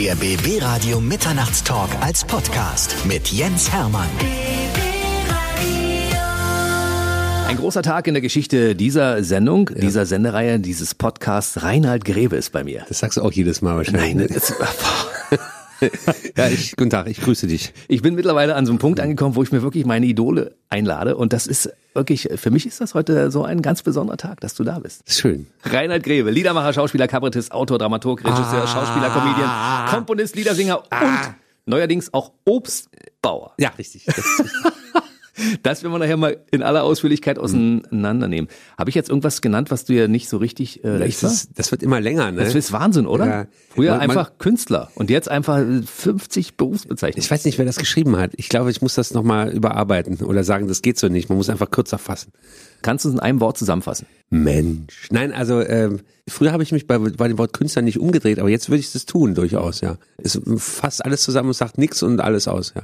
Der BB Radio Mitternachtstalk als Podcast mit Jens Hermann. Ein großer Tag in der Geschichte dieser Sendung, dieser Sendereihe, dieses Podcasts. Reinhard Grebe ist bei mir. Das sagst du auch jedes Mal wahrscheinlich. Nein, ne? das, ja, ich, guten Tag, ich grüße dich. ich bin mittlerweile an so einem Punkt angekommen, wo ich mir wirklich meine Idole einlade. Und das ist wirklich, für mich ist das heute so ein ganz besonderer Tag, dass du da bist. Schön. Reinhard Grebe, Liedermacher, Schauspieler, Kabarettist, Autor, Dramaturg, Regisseur, Schauspieler, Comedian, Komponist, Liedersinger und neuerdings auch Obstbauer. Ja, richtig. Das, werden wir nachher mal in aller Ausführlichkeit auseinandernehmen. Habe ich jetzt irgendwas genannt, was du ja nicht so richtig äh, recht das, war? ist, das wird immer länger, ne? Das ist Wahnsinn, oder? Ja. Früher Man- man- einfach Künstler und jetzt einfach 50 Berufsbezeichnungen. Ich weiß nicht, wer das geschrieben hat. Ich glaube, ich muss das nochmal überarbeiten oder sagen, das geht so nicht. Man muss einfach kürzer fassen. Kannst du es in einem Wort zusammenfassen? Mensch. Nein, also ähm, früher habe ich mich bei, bei dem Wort Künstler nicht umgedreht, aber jetzt würde ich das tun, durchaus, ja. Es fasst alles zusammen und sagt nix und alles aus, ja.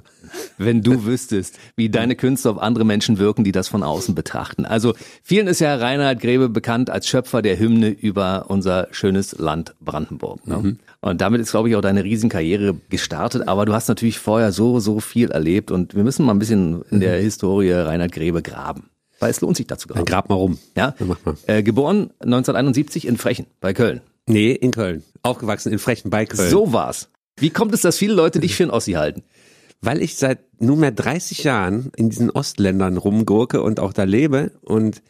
Wenn du wüsstest, wie deine Künste auf andere Menschen wirken, die das von außen betrachten. Also vielen ist ja Reinhard Grebe bekannt als Schöpfer der Hymne über unser schönes Land Brandenburg. Ne? Und damit ist, glaube ich, auch deine Riesenkarriere gestartet. Aber du hast natürlich vorher so, so viel erlebt und wir müssen mal ein bisschen in der Historie Reinhard Grebe graben. Weil es lohnt sich dazu graben. grab mal rum. Ja? Mal. Äh, geboren 1971 in Frechen bei Köln. Nee, in Köln. Aufgewachsen in Frechen bei Köln. So war's. Wie kommt es, dass viele Leute dich für einen Ossi halten? Weil ich seit nunmehr 30 Jahren in diesen Ostländern rumgurke und auch da lebe und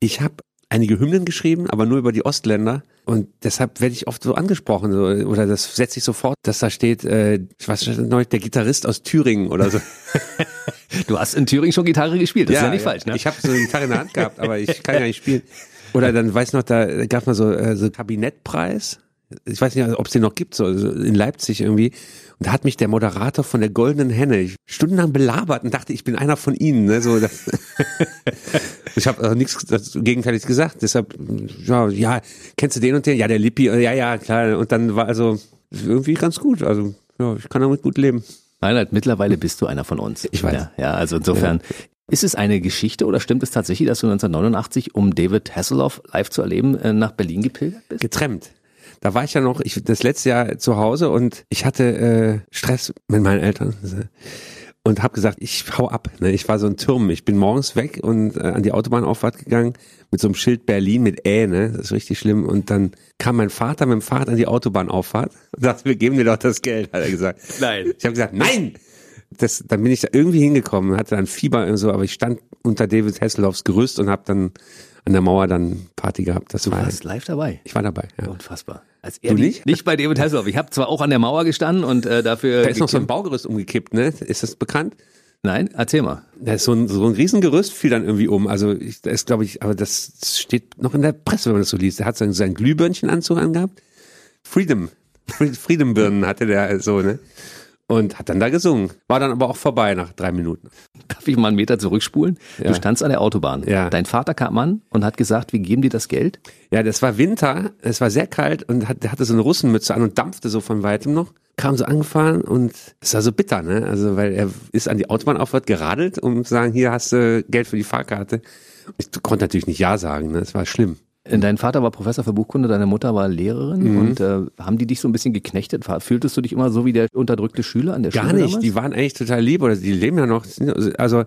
ich habe einige Hymnen geschrieben, aber nur über die Ostländer und deshalb werde ich oft so angesprochen so, oder das setze ich sofort, dass da steht, äh, ich weiß nicht, der Gitarrist aus Thüringen oder so. Du hast in Thüringen schon Gitarre gespielt, das ist ja nicht falsch, ne? Ich habe so eine Gitarre in der Hand gehabt, aber ich kann ja nicht spielen. Oder dann weiß noch, da gab mal so äh, so Kabinettpreis. Ich weiß nicht, ob es den noch gibt, so so in Leipzig irgendwie. Und da hat mich der Moderator von der Goldenen Henne stundenlang belabert und dachte, ich bin einer von ihnen. Ne? So, das ich habe äh, nichts Gegenteiliges gesagt. Deshalb, ja, ja, kennst du den und den? Ja, der Lippi. Ja, ja, klar. Und dann war also irgendwie ganz gut. Also ja, ich kann damit gut leben. Reinhard, mittlerweile bist du einer von uns. Ich weiß. Ja, ja also insofern. Ist es eine Geschichte oder stimmt es tatsächlich, dass du 1989, um David Hasselhoff live zu erleben, äh, nach Berlin gepilgert bist? getrennt. Da war ich ja noch, ich das letzte Jahr zu Hause und ich hatte äh, Stress mit meinen Eltern und habe gesagt, ich hau ab. Ne? Ich war so ein Turm. Ich bin morgens weg und äh, an die Autobahnauffahrt gegangen mit so einem Schild Berlin mit Ä, ne? Das ist richtig schlimm. Und dann kam mein Vater mit dem Fahrrad an die Autobahnauffahrt und sagte, wir geben dir doch das Geld, hat er gesagt. Nein. Ich habe gesagt, nein! Das, dann bin ich da irgendwie hingekommen, hatte dann Fieber und so, aber ich stand unter David Hasselhoffs Gerüst und habe dann an der Mauer dann Party gehabt. Das Du war, warst live dabei. ich war dabei. Ja. Unfassbar. Als er Du nicht? Nicht bei David Hasselhoff. Ich habe zwar auch an der Mauer gestanden und äh, dafür. Da ist noch so ein Baugerüst umgekippt, ne? Ist das bekannt? Nein, erzähl mal. Da ist so ein, so ein Riesengerüst fiel dann irgendwie um. Also ich, da ist, glaube ich, aber das steht noch in der Presse, wenn man das so liest. Der hat seinen, seinen Glühbirnchenanzug angehabt. Freedom. Fre- Freedom-Birnen hatte der so, ne? Und hat dann da gesungen. War dann aber auch vorbei nach drei Minuten. Darf ich mal einen Meter zurückspulen? Du Ja. standst an der Autobahn. Ja. Dein Vater kam an und hat gesagt, wir geben dir das Geld. Ja, das war Winter, es war sehr kalt und hat, hatte so eine Russenmütze an und dampfte so von weitem noch. Kam so angefahren und es war so bitter, ne? Also, weil er ist an die Autobahnauffahrt geradelt, um zu sagen, hier hast du Geld für die Fahrkarte. Ich konnte natürlich nicht Ja sagen, ne? Es war schlimm. Dein Vater war Professor für Buchkunde, deine Mutter war Lehrerin Mhm. und äh, haben die dich so ein bisschen geknechtet? Fühltest du dich immer so wie der unterdrückte Schüler an der Gar Schule nicht, damals? die waren eigentlich total lieb oder die leben ja noch. Also,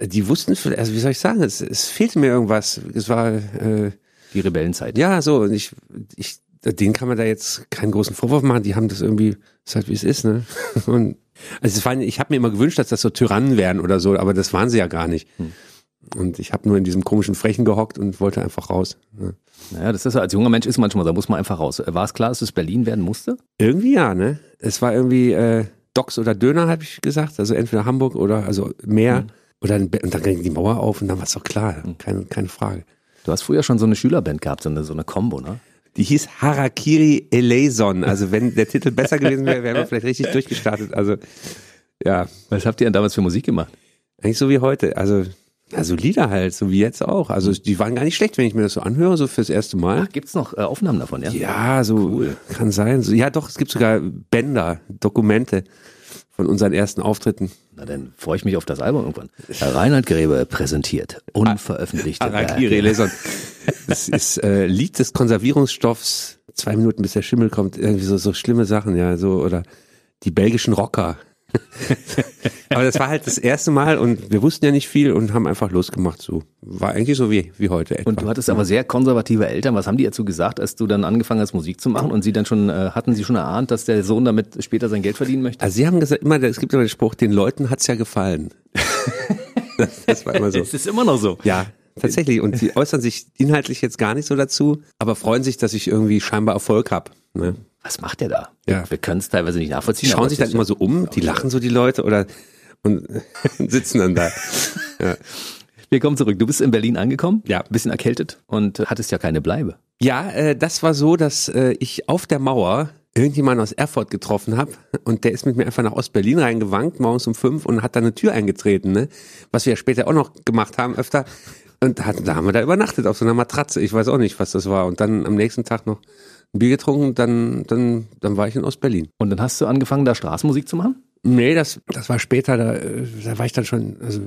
die wussten, also wie soll ich sagen, es, es fehlte mir irgendwas. Es war, äh, die Rebellenzeit. ja, so, und ich, ich, denen kann man da jetzt keinen großen Vorwurf machen, die haben das irgendwie, ist halt wie es ist, ne? Und also es waren, ich habe mir immer gewünscht, dass das so Tyrannen wären oder so, aber das waren sie ja gar nicht. Und ich habe nur in diesem komischen Frechen gehockt und wollte einfach raus. Ne? Naja, das ist so, als junger Mensch ist manchmal, da muss man einfach raus. War es klar, dass es Berlin werden musste? Irgendwie ja, ne? Es war irgendwie äh, Docks oder Döner, habe ich gesagt. Also entweder Hamburg oder also Meer. Oder ein Be- und dann ging die Mauer auf und dann war es doch klar. Keine, keine Frage. Du hast früher schon so eine Schülerband gehabt, so eine, so eine Combo, ne? Die hieß Harakiri Eleison. Also wenn der Titel besser gewesen wäre, wären wir vielleicht richtig durchgestartet. Also ja, Was habt ihr denn damals für Musik gemacht? eigentlich so wie heute. Also also Lieder halt, so wie jetzt auch. Also die waren gar nicht schlecht, wenn ich mir das so anhöre, so fürs erste Mal. Ach, gibt's noch äh, Aufnahmen davon, ja? Ja, so kann sein. So, ja, doch, es gibt sogar Bänder, Dokumente von unseren ersten Auftritten. Na, dann freue ich mich auf das Album irgendwann. Reinhard Grebe präsentiert unveröffentlichte Arakiri. Leson. Das ist äh, Lied des Konservierungsstoffs. Zwei Minuten bis der Schimmel kommt. Irgendwie so, so schlimme Sachen, ja, so oder die belgischen Rocker. Aber das war halt das erste Mal und wir wussten ja nicht viel und haben einfach losgemacht. So war eigentlich so wie wie heute. Etwa. Und du hattest aber sehr konservative Eltern. Was haben die dazu gesagt, als du dann angefangen hast, Musik zu machen? Und sie dann schon, äh, hatten sie schon erahnt, dass der Sohn damit später sein Geld verdienen möchte? Also sie haben gesagt, immer, es gibt immer den Spruch, den Leuten hat's ja gefallen. das, das war immer so. Es ist immer noch so. Ja, tatsächlich. Und sie äußern sich inhaltlich jetzt gar nicht so dazu, aber freuen sich, dass ich irgendwie scheinbar Erfolg habe. Ne? Was macht der da? Ja. Wir können es teilweise nicht Die nachvollziehen. schauen aber sich dann immer so um, die lachen so die Leute oder und sitzen dann da. Wir kommen zurück. Du bist in Berlin angekommen, Ja. ein bisschen erkältet und hattest ja keine Bleibe. Ja, äh, das war so, dass äh, ich auf der Mauer irgendjemanden aus Erfurt getroffen habe und der ist mit mir einfach nach Ostberlin reingewankt, morgens um fünf und hat da eine Tür eingetreten, ne? Was wir ja später auch noch gemacht haben öfter. Und hat, da haben wir da übernachtet auf so einer Matratze. Ich weiß auch nicht, was das war. Und dann am nächsten Tag noch ein Bier getrunken, dann, dann, dann war ich in Ostberlin. Und dann hast du angefangen, da Straßenmusik zu machen? Nee, das, das war später, da, da war ich dann schon, also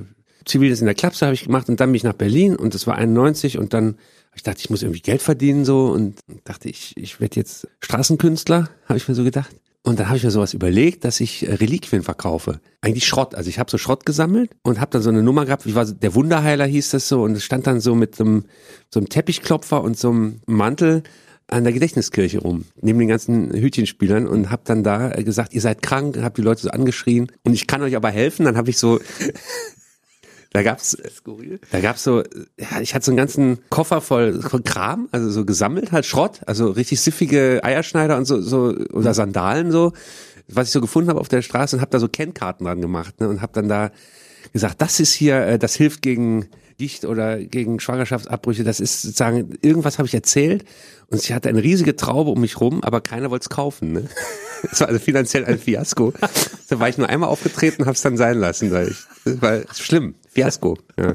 Ziviles in der Klapse habe ich gemacht und dann bin ich nach Berlin und das war 91 und dann ich dachte, ich muss irgendwie Geld verdienen so und dachte, ich, ich werde jetzt Straßenkünstler, habe ich mir so gedacht. Und dann habe ich mir sowas überlegt, dass ich äh, Reliquien verkaufe. Eigentlich Schrott. Also ich habe so Schrott gesammelt und habe dann so eine Nummer gehabt, wie war so, der Wunderheiler hieß das so und es stand dann so mit so einem, so einem Teppichklopfer und so einem Mantel an der Gedächtniskirche rum, neben den ganzen Hütchenspielern und habe dann da äh, gesagt, ihr seid krank, habe die Leute so angeschrien und ich kann euch aber helfen. Dann habe ich so, da gab's, da gab's so, ja, ich hatte so einen ganzen Koffer voll, Kram, also so gesammelt halt Schrott, also richtig siffige Eierschneider und so, so oder Sandalen so, was ich so gefunden habe auf der Straße und habe da so Kennkarten dran gemacht ne, und habe dann da gesagt, das ist hier, äh, das hilft gegen Gicht oder gegen Schwangerschaftsabbrüche, das ist sozusagen, irgendwas habe ich erzählt und sie hatte eine riesige Traube um mich rum, aber keiner wollte es kaufen. Ne? Das war also finanziell ein Fiasko. Da war ich nur einmal aufgetreten, habe es dann sein lassen, weil ich, war schlimm, Fiasko. Ja.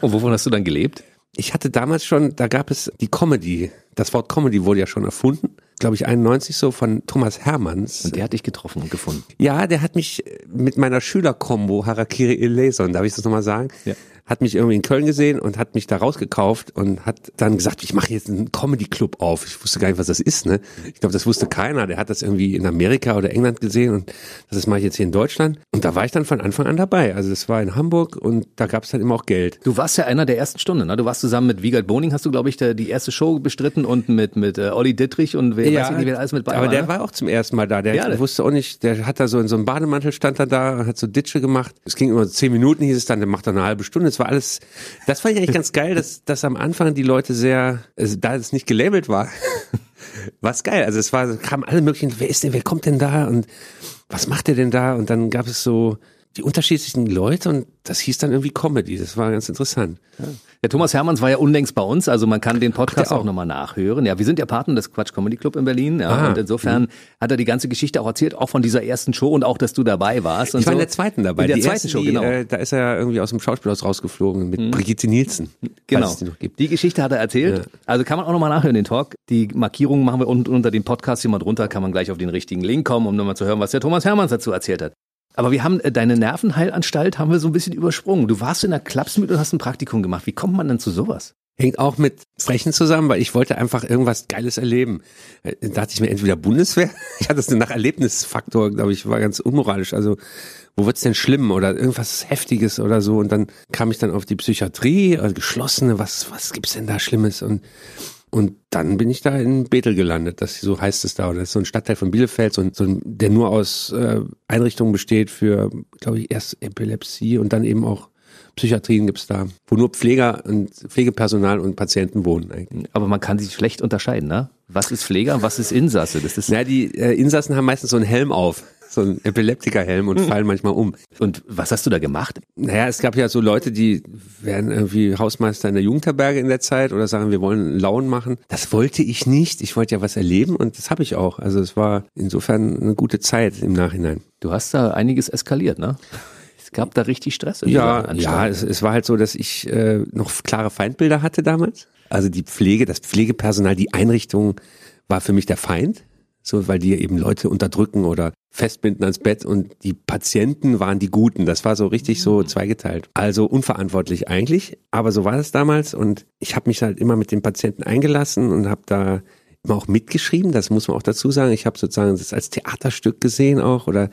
Und wovon hast du dann gelebt? Ich hatte damals schon, da gab es die Comedy. Das Wort Comedy wurde ja schon erfunden, glaube ich 91 so von Thomas Hermanns. Und der hat dich getroffen und gefunden. Ja, der hat mich mit meiner Schülerkombo Harakiri Eleison, darf ich das nochmal sagen? Ja. Hat mich irgendwie in Köln gesehen und hat mich da rausgekauft und hat dann gesagt, ich mache jetzt einen Comedy-Club auf. Ich wusste gar nicht, was das ist, ne? Ich glaube, das wusste keiner. Der hat das irgendwie in Amerika oder England gesehen und das mache ich jetzt hier in Deutschland. Und da war ich dann von Anfang an dabei. Also das war in Hamburg und da gab es dann immer auch Geld. Du warst ja einer der ersten Stunden, ne? Du warst zusammen mit Wiegald Boning, hast du, glaube ich, der, die erste Show bestritten und mit, mit äh, Olli Dittrich und wer weiß ich nicht, wer alles mit bei aber war. der ne? war auch zum ersten Mal da. Der Ja, wusste auch nicht, der hat da so in so einem Bademantel stand er da und hat so Ditsche gemacht. Es ging immer so zehn Minuten, hieß es dann, der macht dann eine halbe Stunde. Es war alles, das fand ich eigentlich ganz geil, dass, dass am Anfang die Leute sehr, also da es nicht gelabelt war, war's geil. Also es war, kamen alle möglichen, wer ist denn, wer kommt denn da und was macht der denn da? Und dann gab es so die unterschiedlichen Leute und das hieß dann irgendwie Comedy. Das war ganz interessant. Der Thomas Hermanns war ja unlängst bei uns, also man kann den Podcast der auch, auch? nochmal nachhören. Ja, wir sind ja Partner des Quatsch Comedy Club in Berlin. Ja, Ah, und insofern hat er die ganze Geschichte auch erzählt, auch von dieser ersten Show und auch, dass du dabei warst. Und Ich war so. in der zweiten dabei. In der die zweiten erste, Show, die, genau. Äh, da ist er ja irgendwie aus dem Schauspielhaus rausgeflogen mit Brigitte Nielsen. Genau. Die noch gibt. Die Geschichte hat er erzählt. Also kann man auch nochmal nachhören, den Talk. Die Markierungen machen wir unten unter dem Podcast hier mal drunter, kann man gleich auf den richtigen Link kommen, um nochmal zu hören, was der Thomas Hermanns dazu erzählt hat. Aber wir haben äh, deine Nervenheilanstalt haben wir so ein bisschen übersprungen. Du warst in der Klapsmüt und hast ein Praktikum gemacht. Wie kommt man denn zu sowas? Hängt auch mit Frechen zusammen, weil ich wollte einfach irgendwas Geiles erleben. Äh, Da dachte ich mir entweder Bundeswehr, ich hatte das nach Erlebnisfaktor, glaube ich, war ganz unmoralisch. Also wo wird's denn schlimm oder irgendwas Heftiges oder so? Und dann kam ich dann auf die Psychiatrie, also geschlossene, was, was gibt's denn da Schlimmes? Und und dann bin ich da in Bethel gelandet, das so heißt es da. Und das ist so ein Stadtteil von Bielefeld, so ein, so ein, der nur aus äh, Einrichtungen besteht für, glaube ich, erst Epilepsie und dann eben auch Psychiatrien gibt's da, wo nur Pfleger und Pflegepersonal und Patienten wohnen eigentlich. Aber man kann sich schlecht unterscheiden, ne? Was ist Pfleger und was ist Insasse? Das ist Na, die äh, Insassen haben meistens so einen Helm auf, so einen Epileptikerhelm und fallen manchmal um. und was hast du da gemacht? Naja, es gab ja so Leute, die werden irgendwie Hausmeister in der Jugendherberge in der Zeit oder sagen, wir wollen Lauen machen. Das wollte ich nicht. Ich wollte ja was erleben und das habe ich auch. Also es war insofern eine gute Zeit im Nachhinein. Du hast da einiges eskaliert, ne? Es gab da richtig Stress. in Ja, ja, es, es war halt so, dass ich äh, noch klare Feindbilder hatte damals. Also die Pflege, das Pflegepersonal, die Einrichtung war für mich der Feind. So weil die eben Leute unterdrücken oder festbinden ans Bett und die Patienten waren die Guten. Das war so richtig so mhm. zweigeteilt. Also unverantwortlich eigentlich, aber so war das damals und ich habe mich halt immer mit den Patienten eingelassen und habe da immer auch mitgeschrieben, das muss man auch dazu sagen. Ich habe sozusagen das als Theaterstück gesehen auch oder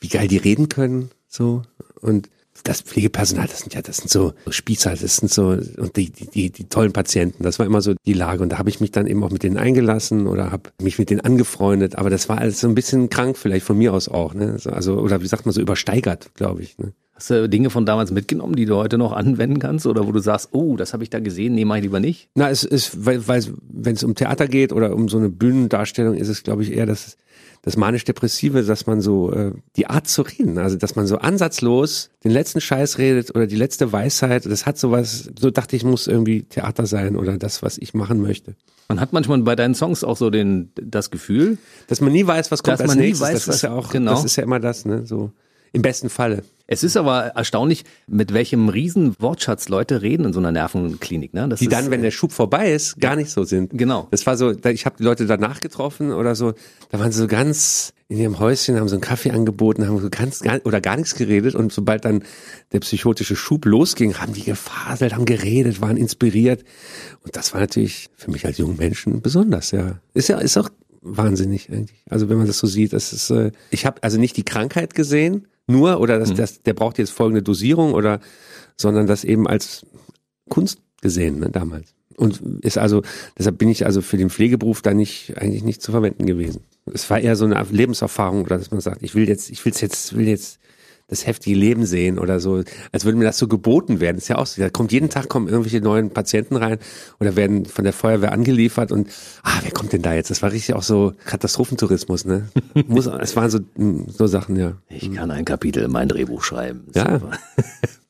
wie geil die reden können so und das Pflegepersonal, das sind ja, das sind so Spießer, das sind so und die, die, die, die tollen Patienten. Das war immer so die Lage und da habe ich mich dann eben auch mit denen eingelassen oder habe mich mit denen angefreundet. Aber das war alles so ein bisschen krank, vielleicht von mir aus auch, ne? Also oder wie sagt man so übersteigert, glaube ich. Ne? Hast du Dinge von damals mitgenommen, die du heute noch anwenden kannst oder wo du sagst, oh, das habe ich da gesehen, nee, mach ich lieber nicht? Na, es ist, weil, weil wenn es um Theater geht oder um so eine Bühnendarstellung, ist es, glaube ich, eher, dass das manisch-depressive, dass man so äh, die Art zu reden, also dass man so ansatzlos den letzten Scheiß redet oder die letzte Weisheit, das hat sowas, so dachte ich, muss irgendwie Theater sein oder das, was ich machen möchte. Man hat manchmal bei deinen Songs auch so den das Gefühl, dass man nie weiß, was kommt als nächstes. Weiß, das ist ja auch, genau. das ist ja immer das, ne? So im besten Falle. Es ist aber erstaunlich, mit welchem riesen Wortschatz Leute reden in so einer Nervenklinik. Ne? Das die dann, wenn der Schub vorbei ist, gar nicht so sind. Genau. Das war so, ich habe die Leute danach getroffen oder so, da waren sie so ganz in ihrem Häuschen, haben so einen Kaffee angeboten, haben so ganz oder gar nichts geredet und sobald dann der psychotische Schub losging, haben die gefaselt, haben geredet, waren inspiriert und das war natürlich für mich als jungen Menschen besonders, ja. Ist ja ist auch wahnsinnig eigentlich. Also wenn man das so sieht, das ist äh, ich habe also nicht die Krankheit gesehen, nur oder das, mhm. das, der braucht jetzt folgende Dosierung oder, sondern das eben als Kunst gesehen ne, damals. Und ist also, deshalb bin ich also für den Pflegeberuf da nicht, eigentlich nicht zu verwenden gewesen. Es war eher so eine Lebenserfahrung, oder dass man sagt, ich will jetzt, ich will's jetzt, will jetzt das heftige Leben sehen oder so, als würde mir das so geboten werden. Das ist ja auch so. Da kommt jeden Tag kommen irgendwelche neuen Patienten rein oder werden von der Feuerwehr angeliefert und ah, wer kommt denn da jetzt? Das war richtig auch so Katastrophentourismus, ne? Muss, es waren so, so Sachen, ja. Ich kann ein Kapitel in mein Drehbuch schreiben. Ja.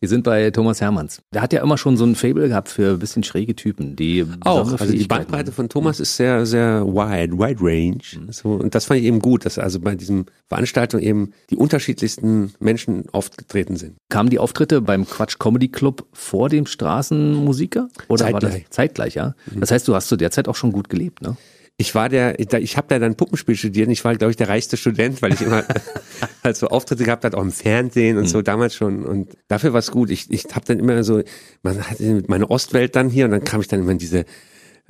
Wir sind bei Thomas Hermanns. Der hat ja immer schon so ein Fable gehabt für ein bisschen schräge Typen, die auch. Also die Bandbreite von Thomas ist sehr, sehr wide, wide range. Mhm. So, und das fand ich eben gut, dass also bei diesem Veranstaltung eben die unterschiedlichsten Menschen aufgetreten sind. Kamen die Auftritte beim Quatsch Comedy Club vor dem Straßenmusiker? Oder zeitgleich. war das zeitgleich, ja? Mhm. Das heißt, du hast zu der Zeit auch schon gut gelebt, ne? Ich war der, ich habe da dann Puppenspiel studiert und ich war, glaube ich, der reichste Student, weil ich immer halt so Auftritte gehabt hat, auch im Fernsehen und mhm. so damals schon. Und dafür war es gut. Ich, ich habe dann immer so, man hatte meine Ostwelt dann hier und dann kam ich dann immer in diese,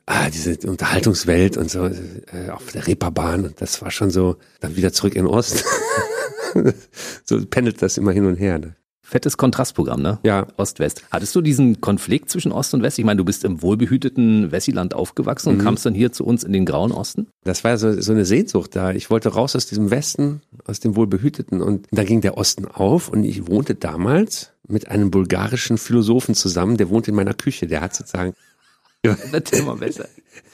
ah, diese Unterhaltungswelt und so äh, auf der Reeperbahn und das war schon so, dann wieder zurück in Ost. so pendelt das immer hin und her. Ne? Fettes Kontrastprogramm, ne? Ja. Ost-West. Hattest du diesen Konflikt zwischen Ost und West? Ich meine, du bist im wohlbehüteten Wessiland aufgewachsen und mhm. kamst dann hier zu uns in den grauen Osten? Das war so, so eine Sehnsucht da. Ich wollte raus aus diesem Westen, aus dem wohlbehüteten und da ging der Osten auf und ich wohnte damals mit einem bulgarischen Philosophen zusammen, der wohnt in meiner Küche. Der hat sozusagen Erzähl mal besser.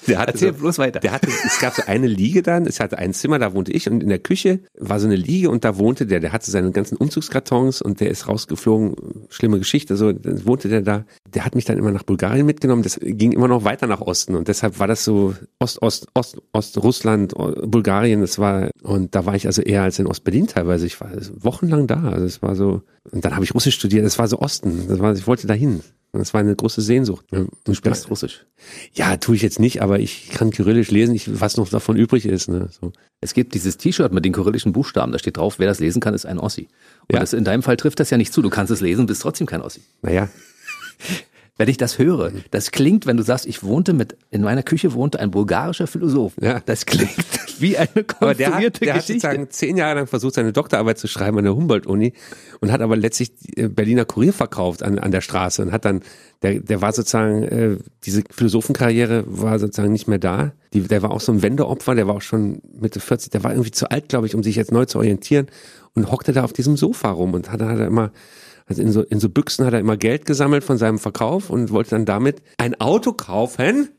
Der hatte Erzähl so, bloß weiter. Der hatte, es gab so eine Liege dann, es hatte ein Zimmer, da wohnte ich und in der Küche war so eine Liege und da wohnte der, der hatte seine ganzen Umzugskartons und der ist rausgeflogen, schlimme Geschichte, so, dann wohnte der da. Der hat mich dann immer nach Bulgarien mitgenommen, das ging immer noch weiter nach Osten und deshalb war das so Ost, Ost, Ost, Ost, Russland, Bulgarien, das war, und da war ich also eher als in Ostberlin teilweise, ich war wochenlang da, also es war so, und dann habe ich Russisch studiert, das war so Osten, das war, ich wollte dahin. Das war eine große Sehnsucht. Du sprichst Russisch? Ja, tue ich jetzt nicht, aber ich kann Kyrillisch lesen, ich, was noch davon übrig ist. Ne? So. Es gibt dieses T-Shirt mit den kyrillischen Buchstaben, da steht drauf, wer das lesen kann, ist ein Ossi. Und ja. das, in deinem Fall trifft das ja nicht zu. Du kannst es lesen, bist trotzdem kein Ossi. Naja. wenn ich das höre, das klingt, wenn du sagst, ich wohnte mit, in meiner Küche wohnte ein bulgarischer Philosoph. Ja. Das klingt wie eine konstruierte aber der hat, der Geschichte. hat sozusagen zehn Jahre lang versucht, seine Doktorarbeit zu schreiben an der Humboldt-Uni und hat aber letztlich Berliner Kurier verkauft an, an der Straße und hat dann, der, der war sozusagen, äh, diese Philosophenkarriere war sozusagen nicht mehr da. Die, der war auch so ein Wendeopfer, der war auch schon Mitte 40, der war irgendwie zu alt, glaube ich, um sich jetzt neu zu orientieren und hockte da auf diesem Sofa rum und hat, hat er immer also in so, in so Büchsen hat er immer Geld gesammelt von seinem Verkauf und wollte dann damit ein Auto kaufen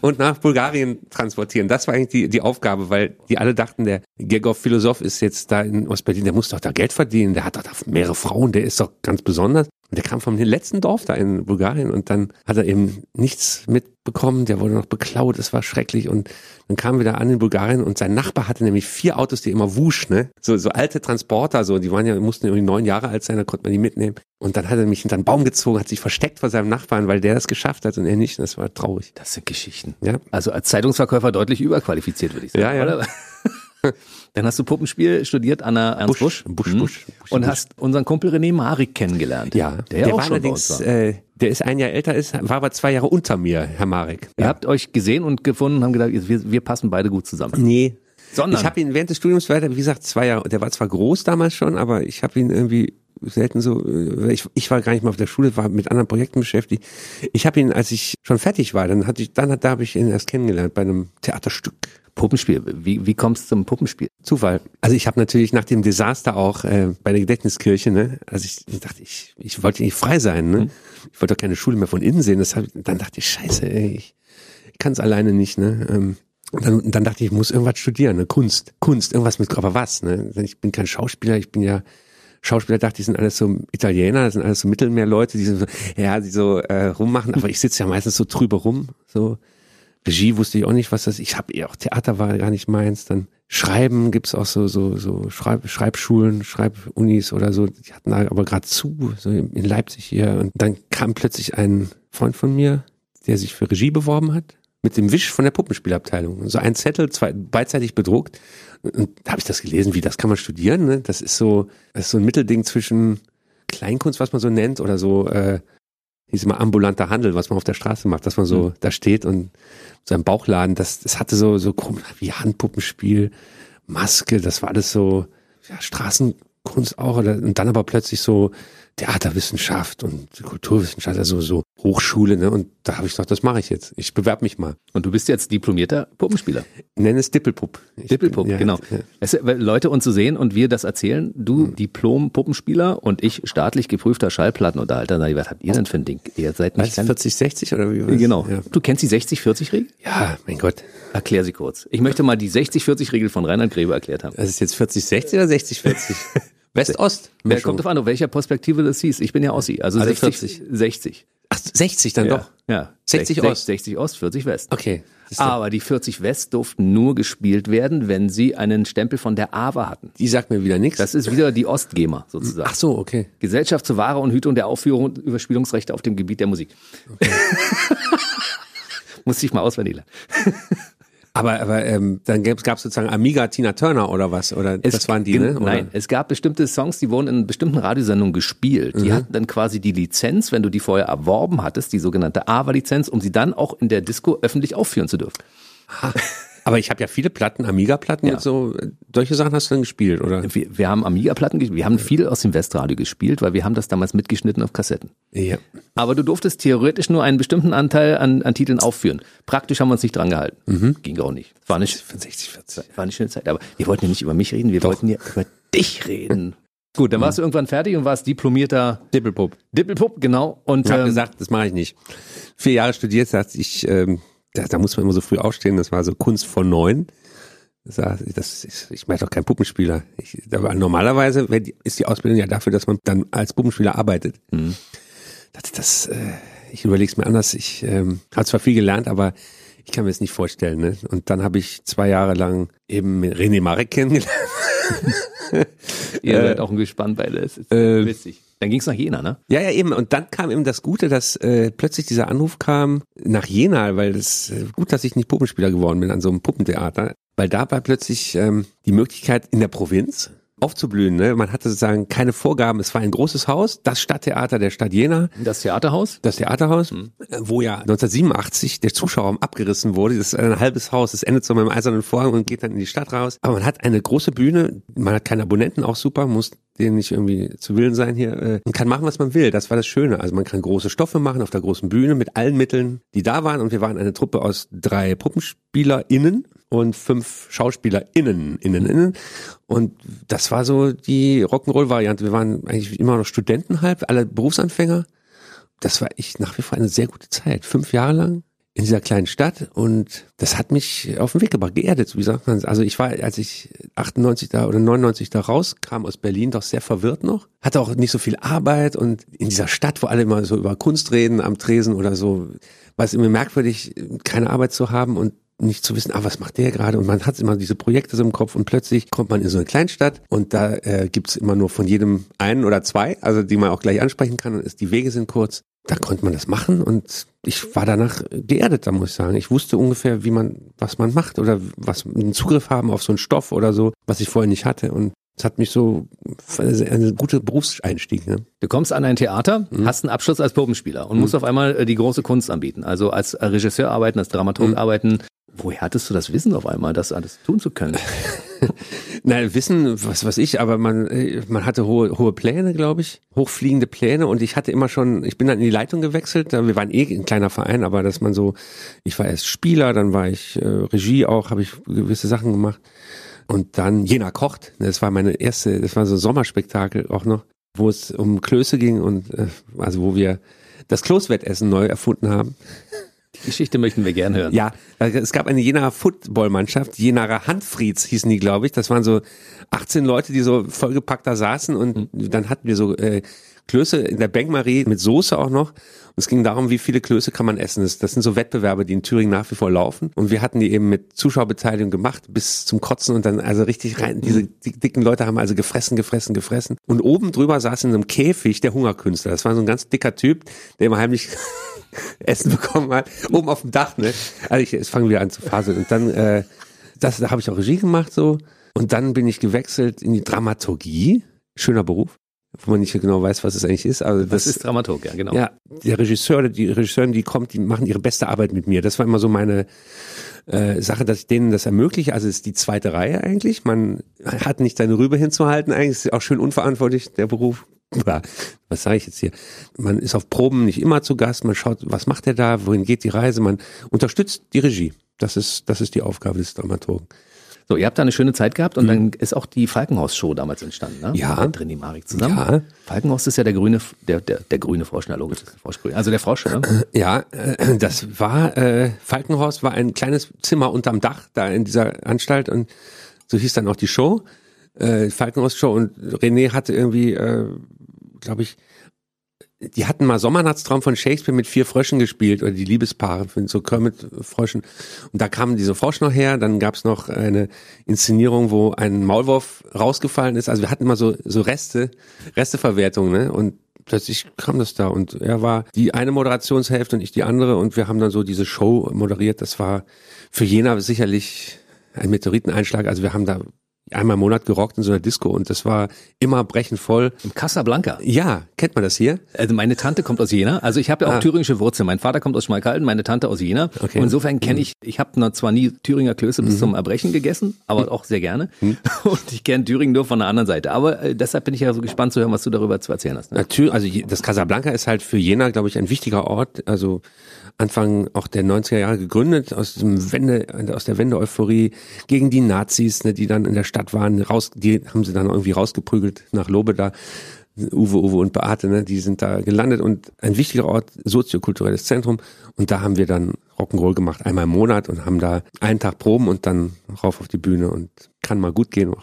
und nach Bulgarien transportieren. Das war eigentlich die, die Aufgabe, weil die alle dachten, der Gergov Philosoph ist jetzt da in Ostberlin, der muss doch da Geld verdienen, der hat doch da mehrere Frauen, der ist doch ganz besonders. Und der kam vom letzten Dorf da in Bulgarien und dann hat er eben nichts mitbekommen, der wurde noch beklaut, es war schrecklich und dann kamen wir da an in Bulgarien und sein Nachbar hatte nämlich vier Autos, die immer wusch, ne? So, so alte Transporter, so, die waren ja, mussten irgendwie neun Jahre alt sein, da konnte man die mitnehmen. Und dann hat er mich hinter einen Baum gezogen, hat sich versteckt vor seinem Nachbarn, weil der das geschafft hat und er nicht. Und das war traurig. Das sind Geschichten. Ja. Also als Zeitungsverkäufer deutlich überqualifiziert, würde ich sagen. Ja, ja. Dann hast du Puppenspiel studiert an der Ernst Busch. Busch, Busch, Mhm. Busch, Busch, Und Busch. hast unseren Kumpel René Marik kennengelernt. Ja, der, ja auch war schon allerdings, war. äh, der ist ein Jahr älter, ist, war aber zwei Jahre unter mir, Herr Marek. Ihr habt euch gesehen und gefunden und haben gedacht, wir, wir passen beide gut zusammen. Nee. Sondern- ich habe ihn während des Studiums weiter, wie gesagt, zwei Jahre, der war zwar groß damals schon, aber ich habe ihn irgendwie selten so, äh, ich, ich war gar nicht mal auf der Schule, war mit anderen Projekten beschäftigt. Ich habe ihn, als ich schon fertig war, dann hatte ich, dann da habe ich ihn erst kennengelernt bei einem Theaterstück. Puppenspiel. Wie, wie kommst du zum Puppenspiel? Zufall. Also ich habe natürlich nach dem Desaster auch äh, bei der Gedächtniskirche, ne, also ich, ich dachte, ich, ich wollte nicht frei sein, ne? Ich wollte doch keine Schule mehr von innen sehen. Das hab, dann dachte ich, scheiße, ey, ich kann es alleine nicht, ne? Ähm, und dann, dann dachte ich, ich muss irgendwas studieren, ne? Kunst, Kunst, irgendwas mit, aber was, ne? Ich bin kein Schauspieler, ich bin ja Schauspieler, dachte ich, sind alles so Italiener, das sind alles so Mittelmeerleute, die so, ja, die so äh, rummachen, aber ich sitze ja meistens so drüber rum, so. Regie wusste ich auch nicht, was das Ich habe eh auch Theater war gar nicht meins. Dann Schreiben gibt's auch so so so Schreib, Schreibschulen, Schreibunis oder so. Die hatten da aber gerade zu, so in Leipzig hier. Und dann kam plötzlich ein Freund von mir, der sich für Regie beworben hat, mit dem Wisch von der Puppenspielabteilung. So ein Zettel, zwei, beidseitig bedruckt. Und da habe ich das gelesen, wie das kann man studieren. Ne? Das ist so, das ist so ein Mittelding zwischen Kleinkunst, was man so nennt, oder so äh, hieß immer ambulanter Handel, was man auf der Straße macht, dass man so da steht und so ein Bauchladen, das, das hatte so, so komisch wie Handpuppenspiel, Maske, das war alles so, ja, Straßenkunst auch, oder, und dann aber plötzlich so Theaterwissenschaft und Kulturwissenschaft, also so Hochschule, ne, und da habe ich gedacht, das mache ich jetzt. Ich bewerbe mich mal. Und du bist jetzt diplomierter Puppenspieler. Nenne es Dippelpupp. Ich Dippelpupp, bin- ja, genau. ja. Es, Leute uns zu sehen und wir das erzählen, du Diplom-Puppenspieler und ich staatlich geprüfter Schallplattenunterhalter. Na, was habt ihr denn für ein Ding? Ihr seid nicht Was, ganz... 40, 60 oder wie? war's? Genau. Ja. Du kennst die 60-40-Regel? ja, mein Gott. Erklär sie kurz. Ich möchte mal die 60-40-Regel von Reinhard Grebe erklärt haben. Das ist jetzt 40, 60 oder 60, 40? West-Ost. Wer kommt auf an, auf welcher Perspektive das hieß? Ich bin ja Ossi. Also, Also 60, 60. Ach, 60 dann doch. Ja. 60 60 Ost. 60 Ost, 40 West. Okay. Aber die 40 West durften nur gespielt werden, wenn sie einen Stempel von der AWA hatten. Die sagt mir wieder nichts. Das ist wieder die Ostgema sozusagen. Ach so, okay. Gesellschaft zur Wahre und Hütung der Aufführung und Überspielungsrechte auf dem Gebiet der Musik. Musste ich mal auswendig lernen. Aber, aber ähm, dann gab es sozusagen Amiga Tina Turner oder was? Oder das waren die, ne? Oder? Nein, es gab bestimmte Songs, die wurden in bestimmten Radiosendungen gespielt. Mhm. Die hatten dann quasi die Lizenz, wenn du die vorher erworben hattest, die sogenannte AWA-Lizenz, um sie dann auch in der Disco öffentlich aufführen zu dürfen. Aber ich habe ja viele Platten, Amiga-Platten Ja. und so. Solche Sachen hast du dann gespielt, oder? Wir, wir haben Amiga-Platten gespielt, wir haben viel aus dem Westradio gespielt, weil wir haben das damals mitgeschnitten auf Kassetten. Ja. Aber du durftest theoretisch nur einen bestimmten Anteil an, an Titeln aufführen. Praktisch haben wir uns nicht dran gehalten. Mhm. Ging auch nicht. War nicht, 60, 40. war eine schöne Zeit. Aber wir wollten ja nicht über mich reden, wir wollten ja über dich reden. Gut, dann warst du irgendwann fertig und warst diplomierter Dippelpupp. Dippelpupp, genau. Und Ich habe ähm, gesagt, das mache ich nicht. Vier Jahre studiert, sagte ich, ähm, da, da muss man immer so früh aufstehen, das war so Kunst von neun. Das, ist, ich meine doch kein Puppenspieler. Ich, normalerweise ist die Ausbildung ja dafür, dass man dann als Puppenspieler arbeitet. Mhm. Das, das, äh, ich überlege es mir anders. Ich ähm, habe zwar viel gelernt, aber ich kann mir das nicht vorstellen. Ne? Und dann habe ich zwei Jahre lang eben René Marek kennengelernt. ihr äh, seid auch ein Gespann beide. Das ist äh, witzig. Dann ging's nach Jena, ne? Ja, ja, eben. Und dann kam eben das Gute, dass äh, plötzlich dieser Anruf kam nach Jena, weil das äh, gut, dass ich nicht Puppenspieler geworden bin an so einem Puppentheater, weil da war plötzlich ähm, die Möglichkeit in der Provinz aufzublühen. Ne? Man hatte sozusagen keine Vorgaben. Es war ein großes Haus, das Stadttheater der Stadt Jena. Das Theaterhaus? Das Theaterhaus, äh, wo ja 1987 der Zuschauerraum abgerissen wurde. Das ist ein halbes Haus, das endet so mit einem eisernen Vorhang und geht dann in die Stadt raus. Aber man hat eine große Bühne, man hat keine Abonnenten, auch super, muss denen nicht irgendwie zu Willen sein hier. äh, Man kann machen, was man will. Das war das Schöne. Also man kann große Stoffe machen auf der großen Bühne mit allen Mitteln, die da waren. Und wir waren eine Truppe aus drei PuppenspielerInnen und fünf SchauspielerInnen, innen, innen. Und das war so die Rock'n'Roll-Variante. Wir waren eigentlich immer noch Studenten halb, alle Berufsanfänger das war ich nach wie vor eine sehr gute Zeit. Fünf Jahre lang in dieser kleinen Stadt und das hat mich auf den Weg gebracht, geerdet, wie sagt man. Also ich war, als ich 98 da oder 99 da rauskam aus Berlin, doch sehr verwirrt noch. Hatte auch nicht so viel Arbeit und in dieser Stadt, wo alle immer so über Kunst reden am Tresen oder so, war es immer merkwürdig, keine Arbeit zu haben und nicht zu wissen, ah, was macht der gerade? Und man hat immer diese Projekte so im Kopf und plötzlich kommt man in so eine Kleinstadt und da äh, gibt's immer nur von jedem einen oder zwei, also die man auch gleich ansprechen kann und ist, die Wege sind kurz. da konnte man das machen und ich war danach geerdet, da muss ich sagen. Ich wusste ungefähr, wie man, was man macht oder was einen Zugriff haben auf so einen Stoff oder so, was ich vorher nicht hatte und es hat mich so eine gute Berufseinstieg. Ne? Du kommst an ein Theater, mhm. hast einen Abschluss als Puppenspieler und mhm. musst auf einmal äh, die große Kunst anbieten. Also als Regisseur arbeiten, als Dramaturg mhm. arbeiten. Woher hattest du das Wissen auf einmal, das alles tun zu können? Nein, Wissen, was was ich, aber man äh, man hatte hohe hohe Pläne, glaube ich, hochfliegende Pläne und ich hatte immer schon, ich bin dann in die Leitung gewechselt. Wir waren eh ein kleiner Verein, aber dass man so, ich war erst Spieler, dann war ich äh, Regie auch, habe ich gewisse Sachen gemacht und dann Jena kocht. Das war meine erste, das war so ein Sommerspektakel auch noch, wo es um Klöße ging und äh, also wo wir das Kloßwettessen neu erfunden haben. Die Geschichte möchten wir gern hören. Ja, es gab eine Jenaer Footballmannschaft, Jenaer Handfrieds hießen die, glaube ich. Das waren so 18 Leute, die so vollgepackt da saßen und mhm. dann hatten wir so äh, Klöße in der Bankmarie mit Soße auch noch. Und es ging darum, wie viele Klöße kann man essen. Das, das sind so Wettbewerbe, die in Thüringen nach wie vor laufen. Und wir hatten die eben mit Zuschauerbeteiligung gemacht bis zum Kotzen und dann also richtig rein. Diese die dicken Leute haben also gefressen, gefressen, gefressen. Und oben drüber saß in einem Käfig der Hungerkünstler. Das war so ein ganz dicker Typ, der immer heimlich Essen bekommen hat. Oben auf dem Dach, ne? Also ich, jetzt fangen wir an zu faseln. Und dann, äh, das, da habe ich auch Regie gemacht so. Und dann bin ich gewechselt in die Dramaturgie. Schöner Beruf wo man nicht genau weiß, was es eigentlich ist. Also das, das ist Dramaturg, ja, genau. Ja, der Regisseur die Regisseurin, die kommt, die machen ihre beste Arbeit mit mir. Das war immer so meine äh, Sache, dass ich denen das ermögliche. Also es ist die zweite Reihe eigentlich. Man hat nicht seine Rübe hinzuhalten. Eigentlich ist auch schön unverantwortlich, der Beruf. Was sage ich jetzt hier? Man ist auf Proben nicht immer zu Gast. Man schaut, was macht er da? Wohin geht die Reise? Man unterstützt die Regie. Das ist, das ist die Aufgabe des Dramaturgen. So, ihr habt da eine schöne Zeit gehabt und mhm. dann ist auch die Falkenhaus-Show damals entstanden, ne? Ja. Mit René Marik zusammen. Ja. Falkenhaus ist ja der grüne, der, der, der grüne Frosch, na logisch, Frosch grün. Also der Frosch, ne? Ja, äh, das war, äh, Falkenhaus war ein kleines Zimmer unterm Dach da in dieser Anstalt und so hieß dann auch die Show, äh, Falkenhaus-Show und René hatte irgendwie, äh, glaube ich, die hatten mal Sommernachtstraum von Shakespeare mit vier Fröschen gespielt oder die Liebespaare von so Kermit-Fröschen. Und da kam diese Frosch noch her. Dann gab's noch eine Inszenierung, wo ein Maulwurf rausgefallen ist. Also wir hatten immer so, so Reste, Resteverwertung, ne? Und plötzlich kam das da und er war die eine Moderationshälfte und ich die andere und wir haben dann so diese Show moderiert. Das war für Jena sicherlich ein Meteoriteneinschlag. Also wir haben da einmal im Monat gerockt in so einer Disco und das war immer brechend voll. Im Casablanca? Ja, kennt man das hier? Also meine Tante kommt aus Jena, also ich habe ja auch ah. thüringische Wurzeln. Mein Vater kommt aus Schmalkalden, meine Tante aus Jena. Okay. Und insofern kenne mhm. ich, ich habe zwar nie Thüringer Klöße bis mhm. zum Erbrechen gegessen, aber mhm. auch sehr gerne. Mhm. Und ich kenne Thüringen nur von der anderen Seite. Aber äh, deshalb bin ich ja so gespannt zu hören, was du darüber zu erzählen hast. Ne? Natürlich, also das Casablanca ist halt für Jena, glaube ich, ein wichtiger Ort. Also Anfang auch der 90er Jahre gegründet, aus dem Wende, aus der Wende-Euphorie gegen die Nazis, ne, die dann in der Stadt waren, raus, die haben sie dann irgendwie rausgeprügelt nach Lobe da. Uwe, Uwe und Beate, ne, die sind da gelandet und ein wichtiger Ort, soziokulturelles Zentrum. Und da haben wir dann Rock'n'Roll gemacht, einmal im Monat und haben da einen Tag Proben und dann rauf auf die Bühne und kann mal gut gehen.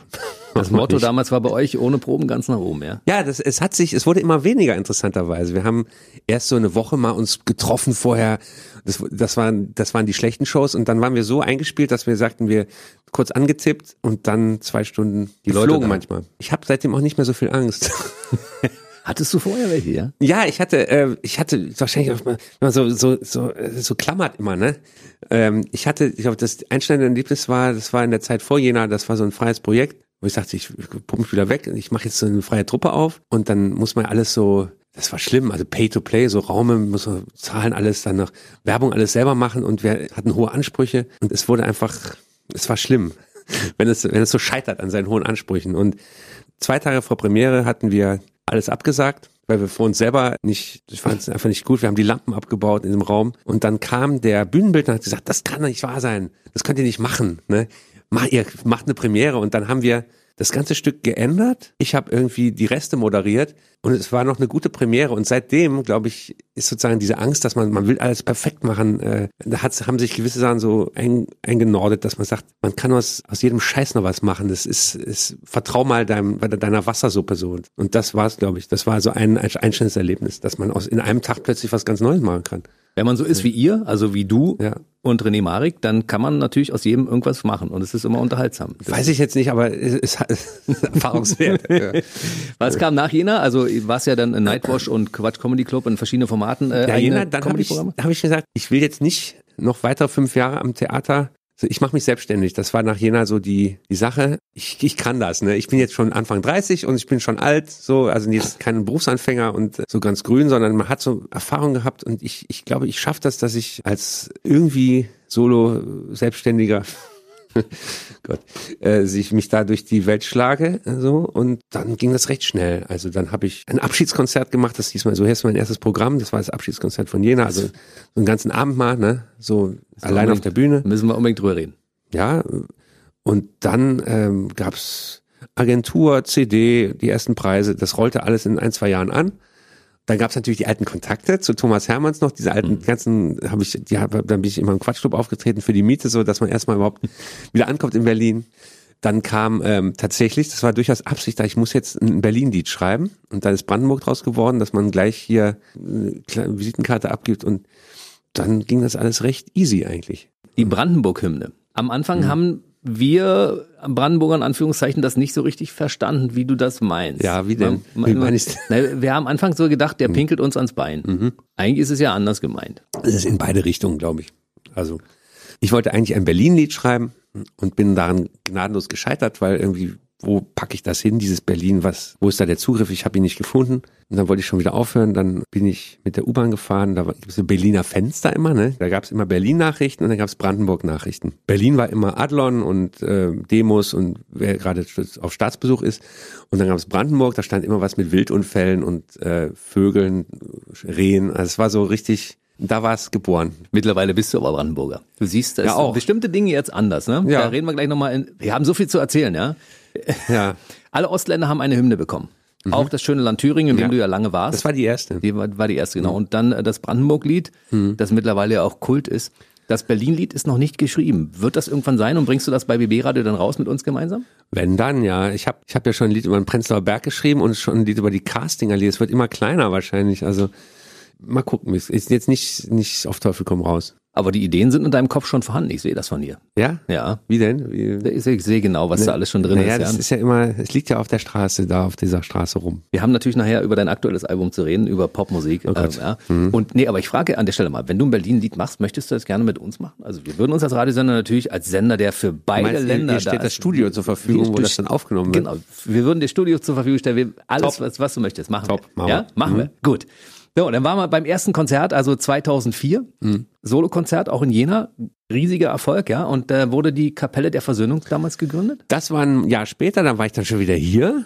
Das Motto damals war bei euch ohne Proben ganz nach oben, ja? Ja, das, es hat sich, es wurde immer weniger interessanterweise. Wir haben erst so eine Woche mal uns getroffen vorher. Das, das waren, das waren die schlechten Shows und dann waren wir so eingespielt, dass wir sagten, wir kurz angetippt und dann zwei Stunden die Leute flogen manchmal. Ich habe seitdem auch nicht mehr so viel Angst. Hattest du vorher welche, ja? Ja, ich hatte, äh, ich hatte wahrscheinlich auch mal so, so, so, so klammert immer, ne? Ähm, ich hatte, ich glaube, das einschneidende Erlebnis war, das war in der Zeit vor Jena, das war so ein freies Projekt, wo ich sagte, ich pumpe wieder weg, ich mache jetzt so eine freie Truppe auf und dann muss man alles so, das war schlimm, also Pay to Play, so Raume, muss man zahlen alles, dann noch Werbung alles selber machen und wir hatten hohe Ansprüche und es wurde einfach, es war schlimm, wenn es, wenn es so scheitert an seinen hohen Ansprüchen und zwei Tage vor Premiere hatten wir alles abgesagt, weil wir vor uns selber nicht, ich fand es einfach nicht gut. Wir haben die Lampen abgebaut in dem Raum und dann kam der Bühnenbildner und hat gesagt, das kann doch nicht wahr sein. Das könnt ihr nicht machen. Ne? Mach, ihr macht eine Premiere und dann haben wir das ganze Stück geändert. Ich habe irgendwie die Reste moderiert und es war noch eine gute Premiere. Und seitdem, glaube ich, ist sozusagen diese Angst, dass man, man will alles perfekt machen, äh, da hat, haben sich gewisse Sachen so ein, eingenordet, dass man sagt, man kann aus, aus jedem Scheiß noch was machen. Das ist, ist vertrau mal deinem, deiner Wassersuppe so. Und das war es, glaube ich. Das war so ein einstellendes Erlebnis, dass man aus in einem Tag plötzlich was ganz Neues machen kann. Wenn man so ist wie ihr, also wie du Ja. und René Marik, dann kann man natürlich aus jedem irgendwas machen und es ist immer unterhaltsam. Das Weiß ich jetzt nicht, aber es ist, erfahrungswert. ja. Was kam nach Jena? Also war es ja dann in Nightwash und Quatsch Comedy Club in verschiedenen Formaten. Äh, Ja, Jena, dann habe ich, hab ich gesagt, ich will jetzt nicht noch weitere fünf Jahre am Theater. Ich mache mich selbstständig. Das war nach Jena so die, die Sache. Ich, ich kann das. Ne? Ich bin jetzt schon Anfang 30 und ich bin schon alt. So, also jetzt kein Berufsanfänger und so ganz grün, sondern man hat so Erfahrung gehabt und ich, ich glaube, ich schaffe das, dass ich als irgendwie Solo Selbstständiger Gott, äh, sich mich da durch die Welt schlage so und dann ging das recht schnell. Also dann habe ich ein Abschiedskonzert gemacht, das diesmal so erst mein erstes Programm, das war das Abschiedskonzert von Jena, also so einen ganzen Abend mal, ne, so allein auf der Bühne. Müssen wir unbedingt drüber reden. Ja, und dann ähm, gab's Agentur, CD, die ersten Preise, das rollte alles in ein, zwei Jahren an. Dann gab's natürlich die alten Kontakte zu Thomas Hermanns noch, diese alten ganzen, habe ich, die hab, dann bin ich immer im Quatschclub aufgetreten für die Miete, so dass man erstmal überhaupt wieder ankommt in Berlin. Dann kam ähm, tatsächlich, das war durchaus Absicht, da ich muss jetzt ein Berlin-Lied schreiben und dann ist Brandenburg draus geworden, dass man gleich hier eine kleine Visitenkarte abgibt und dann ging das alles recht easy eigentlich. Die Brandenburg-Hymne. Am Anfang haben wir Brandenburger in Anführungszeichen das nicht so richtig verstanden, wie du das meinst. Ja, wie denn? Man- Wie ich's? Na, Wir haben am Anfang so gedacht, der pinkelt uns ans Bein. Eigentlich ist es ja anders gemeint. Es ist in beide Richtungen, glaube ich. Also ich wollte eigentlich ein Berlin-Lied schreiben und bin daran gnadenlos gescheitert, weil irgendwie, wo packe ich das hin, dieses Berlin, was, wo ist da der Zugriff? Ich habe ihn nicht gefunden. Und dann wollte ich schon wieder aufhören. Dann bin ich mit der U-Bahn gefahren. Da gibt es so Berliner Fenster immer, ne? Da gab es immer Berlin-Nachrichten und dann gab es Brandenburg-Nachrichten. Berlin war immer Adlon und äh, Demos und wer gerade auf Staatsbesuch ist. Und dann gab es Brandenburg, da stand immer was mit Wildunfällen und äh, Vögeln, Rehen. Also es war so richtig, da war es geboren. Mittlerweile bist du aber Brandenburger. Du siehst das Ja, auch. bestimmte Dinge jetzt anders, ne? Ja. Da reden wir gleich nochmal in, wir haben so viel zu erzählen, ja? Ja, Alle Ostländer haben eine Hymne bekommen. Auch das schöne Land Thüringen, in dem Mhm. Ja. du ja lange warst. das war die erste. Die war, war die erste, genau. Und dann äh, das Brandenburg-Lied, das mittlerweile ja auch Kult ist. Das Berlin-Lied ist noch nicht geschrieben. Wird das irgendwann sein und bringst du das bei BB Radio dann raus mit uns gemeinsam? Wenn dann, ja. Ich habe ich hab ja schon ein Lied über den Prenzlauer Berg geschrieben und schon ein Lied über die Casting-Allee. Es wird immer kleiner wahrscheinlich. Also mal gucken. Es ist jetzt nicht, nicht auf Teufel komm raus. Aber die Ideen sind in deinem Kopf schon vorhanden. Ich sehe das von dir. Ja? Ja. Wie denn? Wie, Ich sehe, ich sehe genau, was da alles schon drin naja, ist. das Ja. ist ja immer, es liegt ja auf der Straße, da auf dieser Straße rum. Wir haben natürlich nachher über dein aktuelles Album zu reden, über Popmusik. Oh Gott. äh, ja. Und nee, aber ich frage an der Stelle mal, wenn du ein Berlin-Lied machst, möchtest du das gerne mit uns machen? Also wir würden uns als Radiosender natürlich als Sender, der für beide Meinst Länder hier steht da das Studio zur Verfügung, wo das dann aufgenommen wird? Genau. Wir würden dir Studios zur Verfügung stellen. Wir, alles, was, was du möchtest, machen Top, wir. machen ja, wir. Mhm. machen wir. Gut. So, dann waren wir beim ersten Konzert, also 2004. Mhm. Solokonzert, auch in Jena. Riesiger Erfolg, ja. Und da wurde die Kapelle der Versöhnung damals gegründet. Das war ein Jahr später, dann war ich dann schon wieder hier.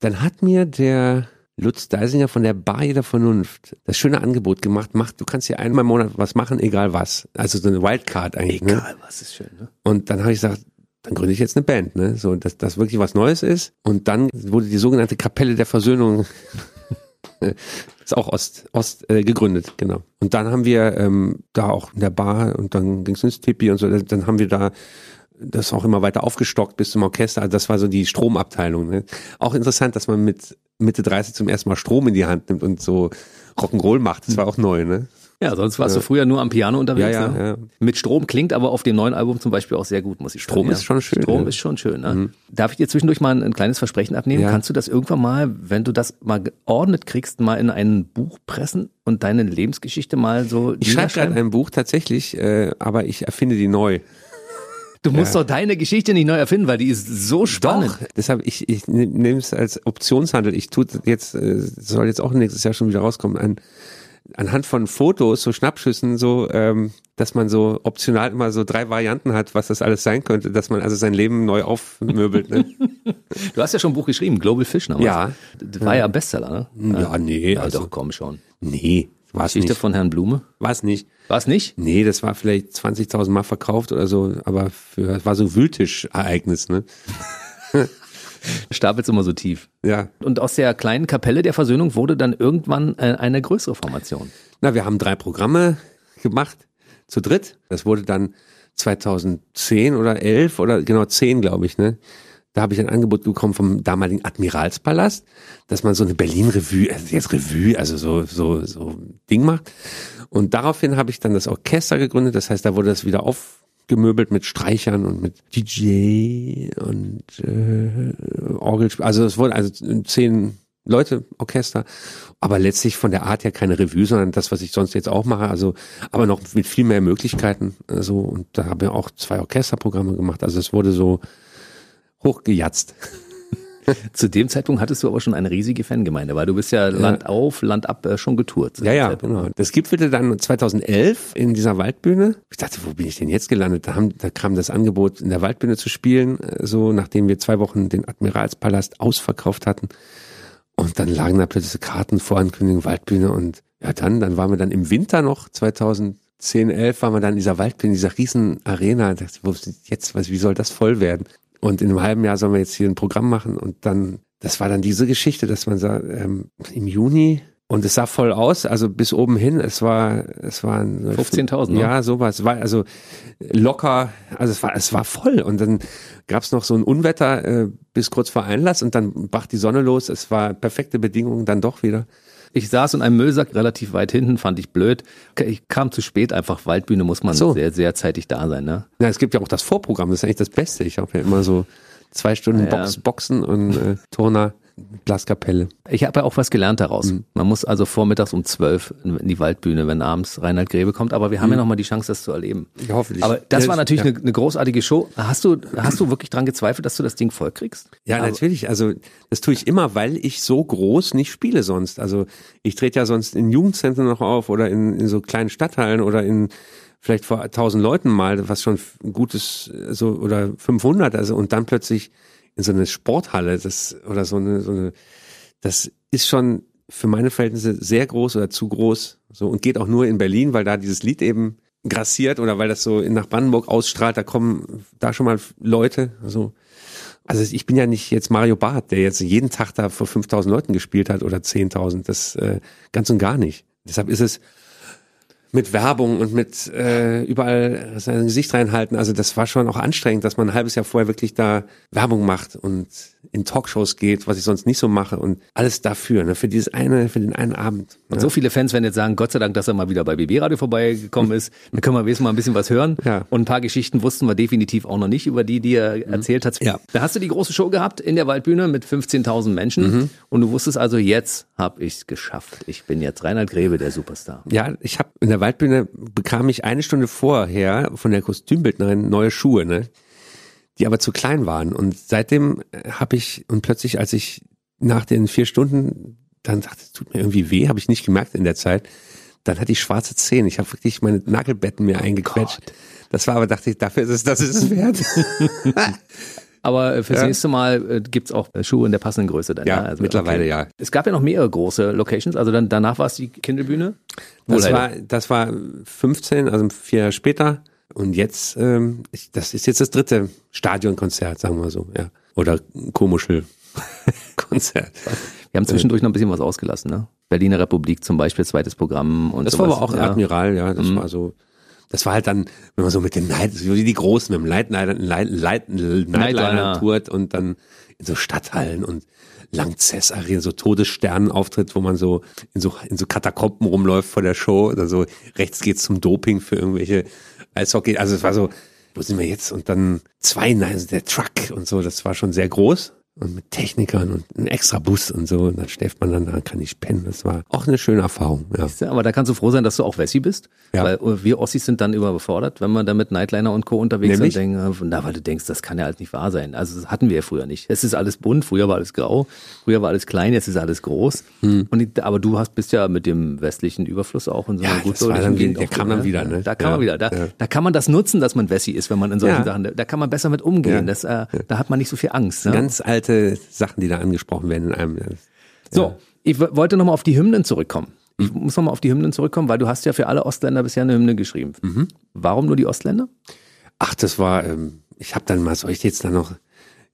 Dann hat mir der Lutz Deisinger von der Bar der Vernunft das schöne Angebot gemacht, mach, du kannst hier einmal im Monat was machen, egal was. Also so eine Wildcard eigentlich. Ne? Egal, was ist schön, ne? Und dann habe ich gesagt, dann gründe ich jetzt eine Band, ne? So, dass das wirklich was Neues ist. Und dann wurde die sogenannte Kapelle der Versöhnung ist auch Ost, Ost äh, gegründet, genau. Und dann haben wir ähm, da auch in der Bar und dann ging es ins Tipi und so, dann haben wir da das auch immer weiter aufgestockt bis zum Orchester. Also das war so die Stromabteilung. Ne? Auch interessant, dass man mit Mitte 30 zum ersten Mal Strom in die Hand nimmt und so Rock'n'Roll macht. Das war auch neu, ne? Ja, sonst warst du früher nur am Piano unterwegs. Ja, ja, ne? ja. Mit Strom klingt aber auf dem neuen Album zum Beispiel auch sehr gut, muss ich sagen. Strom ja. ist schon schön, Strom ja. Mhm. ist schon schön. Ne? Darf ich dir zwischendurch mal ein, ein kleines Versprechen abnehmen? Ja. Kannst du das irgendwann mal, wenn du das mal geordnet kriegst, mal in ein Buch pressen und deine Lebensgeschichte mal so Ich schreibe gerade ein Buch tatsächlich, äh, aber ich erfinde die neu. Du musst doch deine Geschichte nicht neu erfinden, weil die ist so spannend. Doch, deshalb ich, ich nehme es als Optionshandel. Ich tue jetzt, äh, soll jetzt auch nächstes Jahr schon wieder rauskommen, ein, anhand von Fotos, so Schnappschüssen, so, ähm, dass man so optional immer so drei Varianten hat, was das alles sein könnte, dass man also sein Leben neu aufmöbelt. Ne? Du hast ja schon ein Buch geschrieben, Global Fish damals. Ja. Das war ja ein Bestseller, ne? Ja, nee, Ja, also- doch, komm schon. nee, war es Geschichte nicht. von Herrn Blume. War es nicht. War es nicht? Nee, das war vielleicht 20.000 Mal verkauft oder so, aber für, war so ein Wühltisch-Ereignis, ne? Stapelt's immer so tief. Ja. Und aus der kleinen Kapelle der Versöhnung wurde dann irgendwann äh, eine größere Formation. Na, wir haben drei Programme gemacht, zu dritt. Das wurde dann 2010 oder 11 oder genau 10, glaube ich, ne? Da habe ich ein Angebot bekommen vom damaligen Admiralspalast, dass man so eine Berlin-Revue, also jetzt Revue, also so, so, so Ding macht. Und daraufhin habe ich dann das Orchester gegründet. Das heißt, da wurde das wieder aufgemöbelt mit Streichern und mit DJ und äh, Orgelspiel. Also es wurde also zehn Leute Orchester, aber letztlich von der Art her keine Revue, sondern das, was ich sonst jetzt auch mache, also aber noch mit viel mehr Möglichkeiten, also und da habe ich auch zwei Orchesterprogramme gemacht, also es wurde so hochgejatzt. Zu dem Zeitpunkt hattest du aber schon eine riesige Fangemeinde, weil du bist ja, ja. Land auf, Land ab äh, schon getourt. Ja, ja, genau. Das gipfelte dann 2011 in dieser Waldbühne. Ich dachte, wo bin ich denn jetzt gelandet? Da, haben, da kam das Angebot, in der Waldbühne zu spielen, äh, so nachdem wir zwei Wochen den Admiralspalast ausverkauft hatten. Und dann lagen da plötzlich Karten vor Ankündigung Waldbühne und ja dann, dann waren wir dann im Winter noch 2010, 11 waren wir dann in dieser Waldbühne, in dieser riesen Arena. Dachte, wo jetzt, was, wie soll das voll werden? Und in einem halben Jahr sollen wir jetzt hier ein Programm machen und dann, das war dann diese Geschichte, dass man sagt, ähm, im Juni und es sah voll aus, also bis oben hin. Es war, es waren 15.000. Ne? Ja, sowas. War also locker. Also es war, es war voll. Und dann gab es noch so ein Unwetter äh, bis kurz vor Einlass und dann brach die Sonne los. Es war perfekte Bedingungen dann doch wieder. Ich saß in einem Müllsack relativ weit hinten, fand ich blöd. Ich kam zu spät, einfach Waldbühne muss man so. sehr, sehr zeitig da sein. Ne? Ja, es gibt ja auch das Vorprogramm, das ist eigentlich das Beste. Ich habe ja immer so zwei Stunden ja. Box, Boxen und äh, Turner. Blaskapelle. Ich habe ja auch was gelernt daraus. Mhm. Man muss also vormittags um zwölf in die Waldbühne, wenn abends Reinhard Grebe kommt. Aber wir haben mhm. ja nochmal die Chance, das zu erleben. Ja, hoffentlich. Aber das war natürlich ja. eine, eine, großartige Show. Hast du, hast du wirklich dran gezweifelt, dass du das Ding voll kriegst? Ja, Aber natürlich. Also das tue ich immer, weil ich so groß nicht spiele sonst. Also ich trete ja sonst in Jugendzentren noch auf oder in, in so kleinen Stadthallen oder in vielleicht vor tausend Leuten mal, was schon gutes so oder 500 also und dann plötzlich in so eine Sporthalle, das oder so eine, so eine, das ist schon für meine Verhältnisse sehr groß oder zu groß. So und geht auch nur in Berlin, weil da dieses Lied eben grassiert oder weil das so nach Brandenburg ausstrahlt, da kommen da schon mal Leute. Also, also ich bin ja nicht jetzt Mario Barth, der jetzt jeden Tag da vor 5000 Leuten gespielt hat oder 10.000. Das äh, ganz und gar nicht. Deshalb ist es mit Werbung und mit äh, überall sein Gesicht reinhalten. Also das war schon auch anstrengend, dass man ein halbes Jahr vorher wirklich da Werbung macht und in Talkshows geht, was ich sonst nicht so mache und alles dafür, ne, für dieses eine, für den einen Abend. Und ja. so viele Fans werden jetzt sagen, Gott sei Dank, dass er mal wieder bei BB Radio vorbeigekommen ist. Dann können wir wenigstens mal ein bisschen was hören. Ja. Und ein paar Geschichten wussten wir definitiv auch noch nicht, über die, die er mhm. erzählt hat. Ja. Da hast du die große Show gehabt in der Waldbühne mit 15.000 Menschen mhm. und du wusstest also, jetzt habe ich es geschafft. Ich bin jetzt Reinhard Grebe, der Superstar. Ja, ich habe in der Waldbühne bekam ich eine Stunde vorher von der Kostümbildnerin neue Schuhe, ne? Die aber zu klein waren. Und seitdem habe ich, und plötzlich, als ich nach den vier Stunden dann dachte, es tut mir irgendwie weh, habe ich nicht gemerkt in der Zeit. Dann hatte ich schwarze Zähne. Ich habe wirklich meine Nagelbetten mir eingequetscht. Gott. Das war aber, dachte ich, dafür ist es, das ist es wert. Aber äh, fürs ja. nächste Mal äh, gibt's auch äh, Schuhe in der passenden Größe dann. Ja, ja? Also, mittlerweile okay. ja. Es gab ja noch mehrere große Locations, also dann danach war es die Kindelbühne. Das war, das war 15, also vier Jahre später. Und jetzt, ähm, ich, das ist jetzt das dritte Stadionkonzert, sagen wir so, ja. Oder Komuschel-Konzert. Wir haben zwischendurch noch ein bisschen was ausgelassen, ne? Berliner Republik zum Beispiel, zweites Programm und Das sowas. war aber auch ja. Admiral, ja. Das mhm. war so das war halt dann, wenn man so mit dem Night, wie die Großen, mit dem Nightliner, Night, Nightliner tourt und dann in so Stadthallen und Langzess Arena, so Todessternenauftritt, wo man so in so, in so Katakomben rumläuft vor der Show oder so. Rechts geht's zum Doping für irgendwelche Eishockey. Also es war so, wo sind wir jetzt? Und dann zwei, nein, der Truck und so, das war schon sehr groß und mit Technikern und einem extra Bus und so. Und dann schläft man dann, dann kann ich pennen. Das war auch eine schöne Erfahrung. Ja. Aber da kannst du froh sein, dass du auch Wessi bist. Ja. Weil wir Ossis sind dann überfordert, wenn man da mit Nightliner und Co. unterwegs Nämlich? sind. Denken, na, weil du denkst, das kann ja halt nicht wahr sein. Also das hatten wir ja früher nicht. Es ist alles bunt, früher war alles grau, früher war alles klein, jetzt ist alles groß. Hm. Und, aber du hast bist ja mit dem westlichen Überfluss auch in so einer ja, gut dann, Gegend. Der kam dann ne? wieder, ne? Da kann ja. man wieder. Da, da kann man das nutzen, dass man Wessi ist, wenn man in solchen Sachen, da kann man besser mit umgehen. Das, äh, da hat man nicht so viel Angst. Ne? Ganz alte Sachen, die da angesprochen werden in einem. Ja. So, ich wollte nochmal auf die Hymnen zurückkommen. Ich mhm. muss nochmal auf die Hymnen zurückkommen, weil du hast ja für alle Ostländer bisher eine Hymne geschrieben. Mhm. Warum nur die Ostländer? Ach, das war, ähm, ich habe dann mal, soll ich jetzt da noch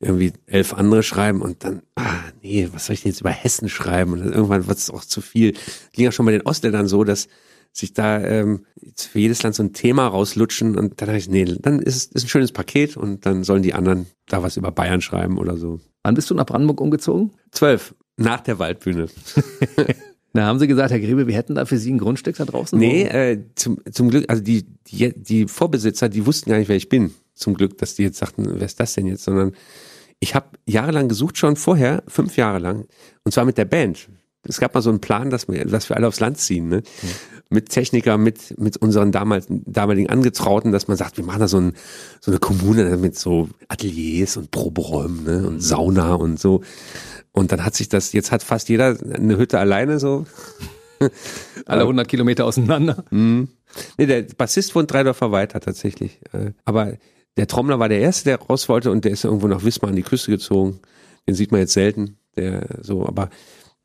irgendwie elf andere schreiben und dann, ah, nee, was soll ich denn jetzt über Hessen schreiben? Und dann irgendwann wird es auch zu viel. Ging ja schon bei den Ostländern so, dass sich da ähm, für jedes Land so ein Thema rauslutschen und dann dachte ich, nee, dann ist es ist ein schönes Paket und dann sollen die anderen da was über Bayern schreiben oder so. Wann bist du nach Brandenburg umgezogen? Zwölf, nach der Waldbühne. Da haben sie gesagt, Herr Grebe, wir hätten da für Sie ein Grundstück da draußen. Nee, äh, zum, zum Glück, also die, die, die Vorbesitzer, die wussten gar nicht, wer ich bin. Zum Glück, dass die jetzt sagten, wer ist das denn jetzt? Sondern ich habe jahrelang gesucht, schon vorher, fünf Jahre lang, und zwar mit der Band. Es gab mal so einen Plan, dass wir, dass wir alle aufs Land ziehen, ne? Mhm. Mit Techniker, mit, mit unseren damals, damaligen Angetrauten, dass man sagt, wir machen da so, ein, so eine Kommune mit so Ateliers und Proberäumen, ne? Und Sauna und so. Und dann hat sich das, jetzt hat fast jeder eine Hütte alleine so. Alle 100 Kilometer auseinander. Mhm. Nee, der Bassist wohnt drei Dörfer weiter tatsächlich. Äh, aber der Trommler war der Erste, der raus wollte und der ist irgendwo nach Wismar an die Küste gezogen. Den sieht man jetzt selten. Der so, aber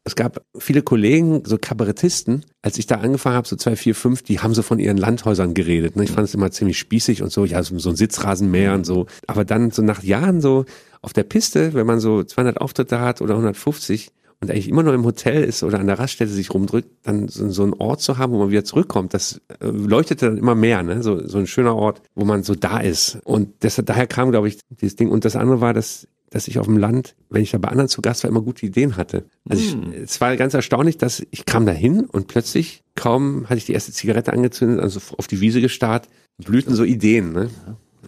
es gab viele Kollegen, so Kabarettisten, als ich da angefangen habe, so zwei, vier, fünf, die haben so von ihren Landhäusern geredet. Ne? Ich fand es immer ziemlich spießig und so, ja, so, so ein Sitzrasenmäher und so. Aber dann so nach Jahren so auf der Piste, wenn man so 200 Auftritte hat oder 150 und eigentlich immer noch im Hotel ist oder an der Raststätte sich rumdrückt, dann so, so einen Ort zu haben, wo man wieder zurückkommt, das äh, leuchtete dann immer mehr, ne? So, so ein schöner Ort, wo man so da ist. Und das, daher kam, glaube ich, dieses Ding. Und das andere war, dass dass ich auf dem Land, wenn ich da bei anderen zu Gast war, immer gute Ideen hatte. Also ich, hm. es war ganz erstaunlich, dass ich kam da hin und plötzlich, kaum hatte ich die erste Zigarette angezündet, also auf die Wiese gestarrt, blühten so Ideen. Ne?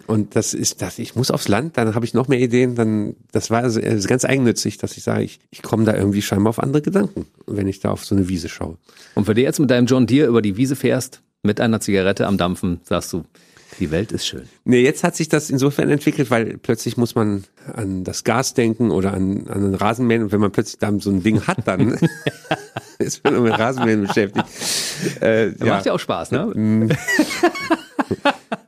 Und das ist das, ich muss aufs Land, dann habe ich noch mehr Ideen, dann, das war also ganz eigennützig, dass ich sage, ich, ich komme da irgendwie scheinbar auf andere Gedanken, wenn ich da auf so eine Wiese schaue. Und wenn du jetzt mit deinem John Deere über die Wiese fährst, mit einer Zigarette am Dampfen, sagst du, die Welt ist schön. Nee, jetzt hat sich das insofern entwickelt, weil plötzlich muss man an das Gas denken oder an, an den Rasenmähen und wenn man plötzlich dann so ein Ding hat, dann ist man mit Rasenmähen beschäftigt. Äh, ja. Macht ja auch Spaß, ne? Mm.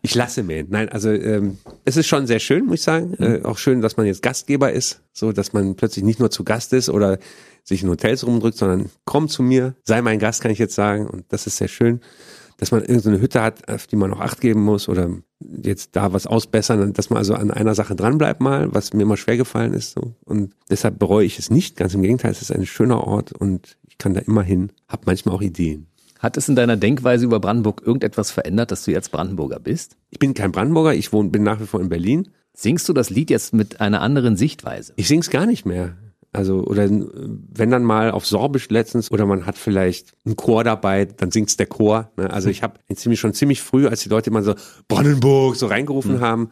Ich lasse mähen. Nein, also ähm, es ist schon sehr schön, muss ich sagen. Mhm. Äh, auch schön, dass man jetzt Gastgeber ist, so dass man plötzlich nicht nur zu Gast ist oder sich in Hotels rumdrückt, sondern komm zu mir, sei mein Gast, kann ich jetzt sagen. Und das ist sehr schön, dass man irgendeine Hütte hat, auf die man noch Acht geben muss oder jetzt da was ausbessern, dass man also an einer Sache dranbleibt mal, was mir immer schwer gefallen ist. So. Und deshalb bereue ich es nicht. Ganz im Gegenteil, es ist ein schöner Ort und ich kann da immer hin, habe manchmal auch Ideen. Hat es in deiner Denkweise über Brandenburg irgendetwas verändert, dass du jetzt Brandenburger bist? Ich bin kein Brandenburger, ich wohne, bin nach wie vor in Berlin. Singst du das Lied jetzt mit einer anderen Sichtweise? Ich sing's gar nicht mehr. Also, oder wenn dann mal auf Sorbisch letztens oder man hat vielleicht einen Chor dabei, dann singt's der Chor. Ne? Also ich habe ziemlich schon ziemlich früh, als die Leute immer so Brandenburg so reingerufen mhm. haben,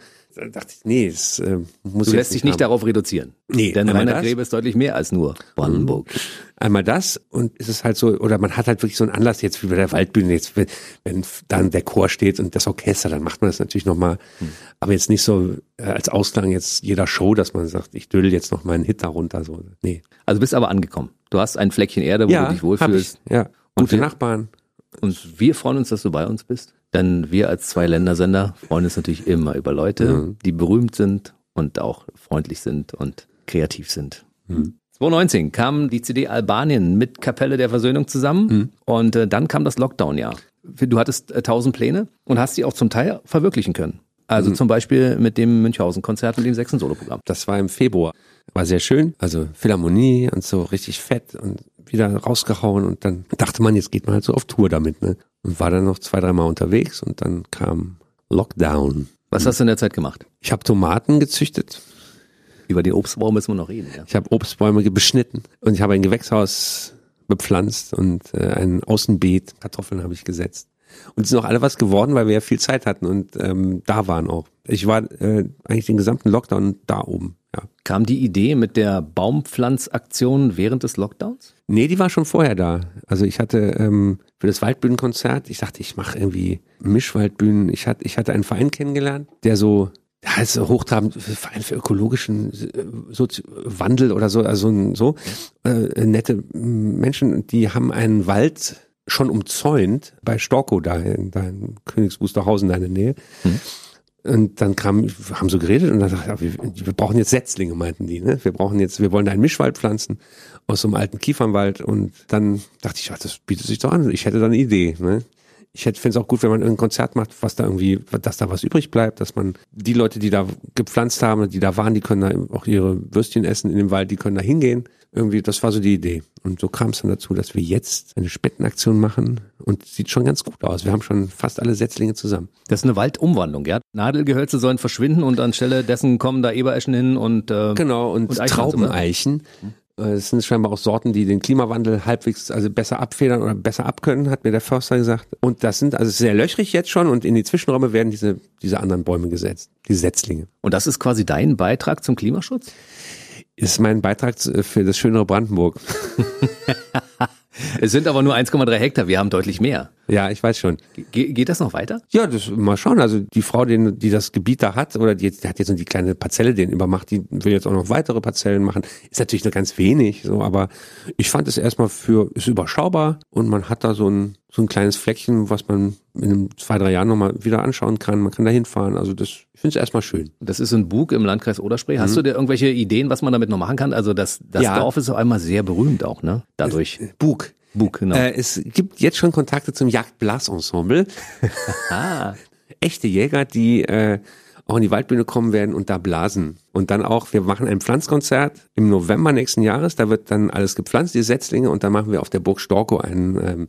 dachte ich, nee, es äh, muss Du lässt dich nicht haben. darauf reduzieren. Nee, denn Rainer Grebe ist deutlich mehr als nur Brandenburg. Mhm. Einmal das und ist es halt so, oder man hat halt wirklich so einen Anlass jetzt wie bei der Waldbühne, jetzt wenn dann der Chor steht und das Orchester, dann macht man das natürlich nochmal, mhm. aber jetzt nicht so äh, als Ausklang jetzt jeder Show, dass man sagt, ich dödel jetzt noch mal einen Hit darunter, so, nee. Also bist aber angekommen. Du hast ein Fleckchen Erde, wo ja, du dich wohlfühlst. Ich, ja, gute wir, Nachbarn. Und wir freuen uns, dass du bei uns bist. Denn wir als zwei Ländersender freuen uns natürlich immer über Leute, mhm. die berühmt sind und auch freundlich sind und kreativ sind. Mhm. 2019 kam die CD Albanien mit Kapelle der Versöhnung zusammen mhm. und äh, dann kam das Lockdown-Jahr. Du hattest äh, tausend Pläne und hast sie auch zum Teil verwirklichen können. Also mhm. zum Beispiel mit dem Münchhausen-Konzert mit dem sechsten Soloprogramm. Das war im Februar. War sehr schön. Also Philharmonie und so richtig fett und wieder rausgehauen und dann dachte man, jetzt geht man halt so auf Tour damit, ne? Und war dann noch zwei, dreimal unterwegs und dann kam Lockdown. Was hast du in der Zeit gemacht? Ich habe Tomaten gezüchtet. Über den Obstbaum müssen wir noch reden. Ja. Ich habe Obstbäume beschnitten und ich habe ein Gewächshaus bepflanzt und äh, ein Außenbeet, Kartoffeln habe ich gesetzt. Und es sind auch alle was geworden, weil wir ja viel Zeit hatten und ähm, da waren auch. Ich war äh, eigentlich den gesamten Lockdown da oben. Ja. Kam die Idee mit der Baumpflanzaktion während des Lockdowns? Nee, die war schon vorher da. Also ich hatte ähm, für das Waldbühnenkonzert, ich dachte, ich mache irgendwie Mischwaldbühnen. Ich hatte, ich hatte einen Verein kennengelernt, der so ja, ist hochtrabend, Verein für ökologischen äh, so Wandel oder so, also so äh, nette Menschen, die haben einen Wald schon umzäunt bei Storkow da, in, da in Königs Wusterhausen, in der Nähe. Hm. Und dann kam, haben so geredet und dann dachte ich, wir, wir brauchen jetzt Setzlinge, meinten die. Ne? Wir brauchen jetzt, wir wollen da einen Mischwald pflanzen aus so einem alten Kiefernwald. Und dann dachte ich, ja, das bietet sich doch an. Ich hätte da eine Idee. Ne? Ich finde es auch gut, wenn man ein Konzert macht, was da irgendwie, dass da was übrig bleibt, dass man die Leute, die da gepflanzt haben, die da waren, die können da auch ihre Würstchen essen in dem Wald, die können da hingehen. Irgendwie, das war so die Idee. Und so kam es dann dazu, dass wir jetzt eine Spendenaktion machen und sieht schon ganz gut aus. Wir haben schon fast alle Setzlinge zusammen. Das ist eine Waldumwandlung, ja. Nadelgehölze sollen verschwinden und anstelle dessen kommen da Ebereschen hin und äh, Genau, und, Und Eichen Traubeneichen. Äh, Es sind scheinbar auch Sorten, die den Klimawandel halbwegs, also besser abfedern oder besser abkönnen, hat mir der Förster gesagt. Und das sind also sehr löchrig jetzt schon und in die Zwischenräume werden diese, diese anderen Bäume gesetzt, diese Setzlinge. und das ist quasi dein Beitrag zum Klimaschutz? Ist mein Beitrag zu- für das schönere Brandenburg. Es sind aber nur 1,3 Hektar, wir haben deutlich mehr. Ja, ich weiß schon. Ge geht das noch weiter? Ja, das mal schauen. Also die Frau, die, die das Gebiet da hat, oder die, die hat jetzt nur die kleine Parzelle den übermacht, die will jetzt auch noch weitere Parzellen machen. Ist natürlich nur ganz wenig, so, aber ich fand es erstmal für, ist überschaubar und man hat da so ein, so ein kleines Fleckchen, was man in zwei, drei Jahren nochmal wieder anschauen kann. Man kann da hinfahren. Also das, ich finde es erstmal schön. Das ist ein Bug im Landkreis Oderspree. Hast du dir irgendwelche Ideen, was man damit noch machen kann? Also das, das Ja. Dorf ist auf einmal sehr berühmt auch, ne? Dadurch. Bug. Bug, genau. Äh, es gibt jetzt schon Kontakte zum Jagdblasensemble. ah, echte Jäger, die äh, auch in die Waldbühne kommen werden und da blasen. Und dann auch, wir machen ein Pflanzkonzert im November nächsten Jahres. Da wird dann alles gepflanzt, die Setzlinge. Und dann machen wir auf der Burg Storkow ein ähm,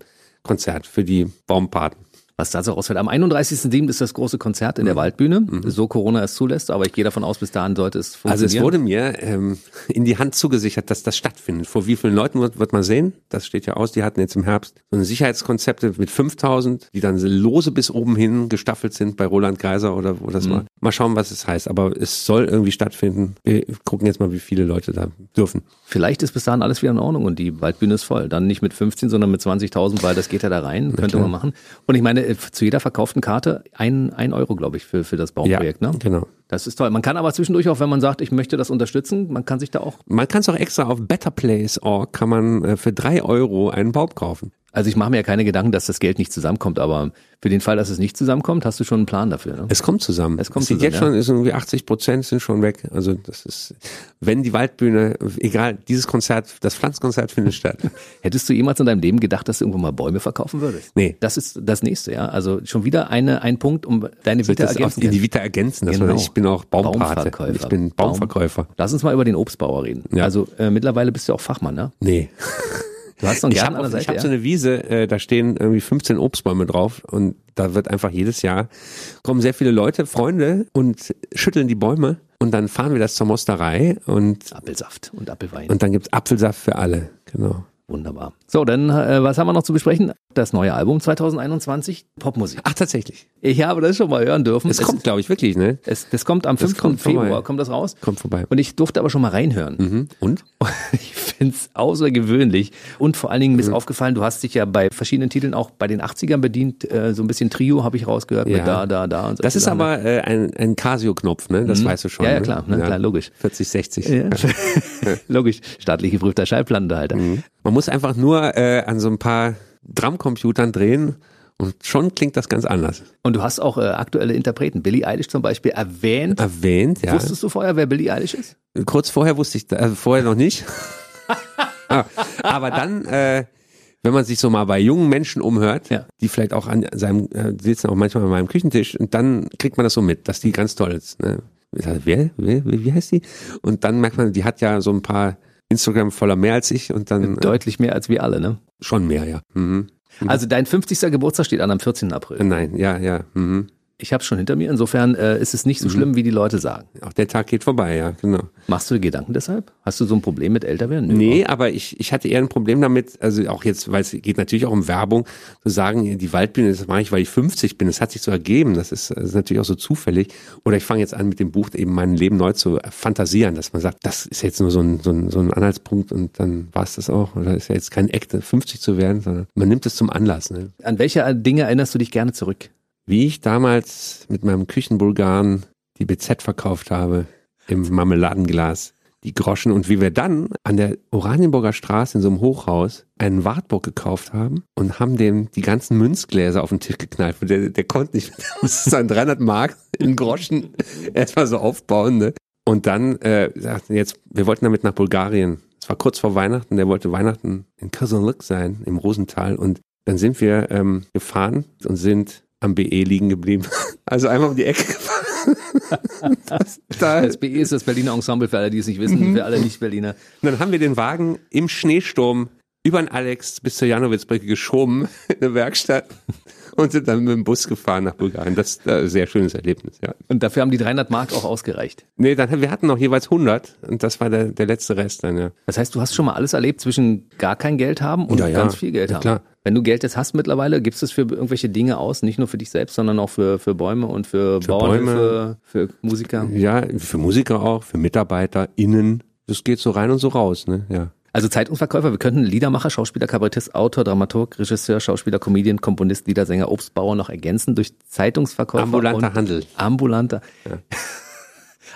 Konzert für die Baumpaten. Was da so rausfällt. Am 31.07. ist das große Konzert in der Waldbühne, so Corona es zulässt, aber ich gehe davon aus, bis dahin sollte es Also funktionieren. es wurde mir ähm, in die Hand zugesichert, dass das stattfindet. Vor wie vielen Leuten wird, wird man sehen? Das steht ja aus. Die hatten jetzt im Herbst so eine Sicherheitskonzepte mit 5000, die dann lose bis oben hin gestaffelt sind bei Roland Geiser oder wo das Mhm. war. Mal schauen, was es heißt. Aber es soll irgendwie stattfinden. Wir gucken jetzt mal, wie viele Leute da dürfen. Vielleicht ist bis dahin alles wieder in Ordnung und die Waldbühne ist voll. Dann nicht mit 15, sondern mit 20.000, weil das geht ja da rein, könnte man machen. Und ich meine, äh, zu jeder verkauften Karte ein, ein Euro, glaube ich, für, für das Bauprojekt. ne? genau. Das ist toll. Man kann aber zwischendurch auch, wenn man sagt, ich möchte das unterstützen, man kann sich da auch Man kann es auch extra auf betterplace.org kann man äh, für drei Euro einen Baum kaufen. Also ich mache mir ja keine Gedanken, dass das Geld nicht zusammenkommt, aber für den Fall, dass es nicht zusammenkommt, hast du schon einen Plan dafür. Ne? Es kommt zusammen. Es kommt sieht zusammen, jetzt schon, ist irgendwie 80 Prozent sind schon weg. Also das ist, wenn die Waldbühne, egal, dieses Konzert, das Pflanzkonzert findet statt. Hättest du jemals in deinem Leben gedacht, dass du irgendwann mal Bäume verkaufen würdest? Nee. Das ist das nächste, ja. Also schon wieder eine, ein Punkt, um deine Vita das ergänzen. in die Vita ergänzen. Dass Genau. ich bin auch Baumpate. Baumverkäufer. Ich bin Baumverkäufer. Baum. Lass uns mal über den Obstbauer reden. Ja. Also äh, mittlerweile bist du auch Fachmann, ne? Nee. Du hast noch einen Ich habe hab so ja? eine Wiese, äh, da stehen irgendwie 15 Obstbäume drauf und da wird einfach jedes Jahr kommen sehr viele Leute, Freunde und schütteln die Bäume und dann fahren wir das zur Mosterei und Apfelsaft und Apfelwein. und dann gibt's Apfelsaft für alle. Genau. Wunderbar. So, dann äh, was haben wir noch zu besprechen? Das neue Album 2021, Popmusik. Ach tatsächlich. Ich habe das schon mal hören dürfen. Es kommt, glaube ich, wirklich, ne? Es, das kommt am 5. kommt vorbei. Februar, kommt das raus. Kommt vorbei. Und ich durfte aber schon mal reinhören. Mhm. Und? Ich find's außergewöhnlich. Und vor allen Dingen Mhm. mir ist aufgefallen, du hast dich ja bei verschiedenen Titeln auch bei den 80ern bedient. Äh, so ein bisschen Trio habe ich rausgehört Ja. mit da, da, da. Und Das solche ist Sachen. aber äh, ein, ein Casio-Knopf, ne? Das weißt du schon. Ja, ja, ne? klar, ne? klar, logisch. 40, 60. Ja. Logisch. Staatlich geprüfter Schallplattenhalter. Mhm. Man muss einfach nur äh, an so ein paar Drumcomputern drehen und schon klingt das ganz anders. Und du hast auch äh, aktuelle Interpreten. Billie Eilish zum Beispiel erwähnt. Erwähnt, ja. Wusstest du vorher, wer Billie Eilish ist? Kurz vorher wusste ich, äh, vorher noch nicht. Ah, Aber dann, äh, wenn man sich so mal bei jungen Menschen umhört, Ja. die vielleicht auch an seinem, äh, sitzen auch manchmal an meinem Küchentisch und dann kriegt man das so mit, dass die ganz toll ist. Ne? Sag, Wer, wer, wie wie heißt die? Und dann merkt man, die hat ja so ein paar Instagram voller mehr als ich und dann äh, Deutlich mehr als wir alle, ne? schon mehr, ja. Mhm. Also dein 50. Geburtstag steht an am 14. April. Nein, ja, ja. Mhm. Ich habe schon hinter mir. Insofern äh, ist es nicht so schlimm, wie die Leute sagen. Auch der Tag geht vorbei, ja, genau. Machst du dir Gedanken deshalb? Hast du so ein Problem mit Älterwerden? Nee, aber ich, ich hatte eher ein Problem damit, also auch jetzt, weil es geht natürlich auch um Werbung, zu sagen, die Waldbühne, das mache ich, weil ich 50 bin. Das hat sich so ergeben. Das ist, das ist natürlich auch so zufällig. Oder ich fange jetzt an, mit dem Buch eben mein Leben neu zu fantasieren, dass man sagt, das ist jetzt nur so ein, so ein, so ein Anhaltspunkt und dann war es das auch. Oder ist ja jetzt kein Act, 50 zu werden, sondern man nimmt es zum Anlass. Ne? An welche Dinge erinnerst du dich gerne zurück? Wie ich damals mit meinem Küchenbulgaren die BZ verkauft habe im Marmeladenglas, die Groschen und wie wir dann an der Oranienburger Straße in so einem Hochhaus einen Wartburg gekauft haben und haben dem die ganzen Münzgläser auf den Tisch geknallt. Der, der konnte nicht, der musste seinen 300 Mark in Groschen erstmal so aufbauen. Ne? Und dann äh, sagten jetzt, wir wollten damit nach Bulgarien. Es war kurz vor Weihnachten, der wollte Weihnachten in Kazanluk sein, im Rosental. Und dann sind wir ähm, gefahren und sind am BE liegen geblieben. Also einmal um die Ecke gefahren. das, da, Das BE ist das Berliner Ensemble für alle, die es nicht wissen, für alle Nicht-Berliner. dann haben wir den Wagen im Schneesturm über den Alex bis zur Janowitzbrücke geschoben in eine Werkstatt und sind dann mit dem Bus gefahren nach Bulgarien. Das ist ein sehr schönes Erlebnis, ja. Und dafür haben die 300 Mark auch ausgereicht. Nee, dann, wir hatten noch jeweils 100 und das war der, der letzte Rest dann, ja. Das heißt, du hast schon mal alles erlebt zwischen gar kein Geld haben und Ja, ja. ganz viel Geld Ja, haben. klar. Wenn du Geld jetzt hast mittlerweile, gibst du es für irgendwelche Dinge aus, nicht nur für dich selbst, sondern auch für, für Bäume und für, Für Bauernhilfe, für Musiker. Ja, für Musiker auch, für MitarbeiterInnen. Das geht so rein und so raus, ne, ja. Also Zeitungsverkäufer, wir könnten Liedermacher, Schauspieler, Kabarettist, Autor, Dramaturg, Regisseur, Schauspieler, Comedian, Komponist, Liedersänger, Obstbauer noch ergänzen durch Zeitungsverkäufer. Ambulanter Handel. Ambulanter.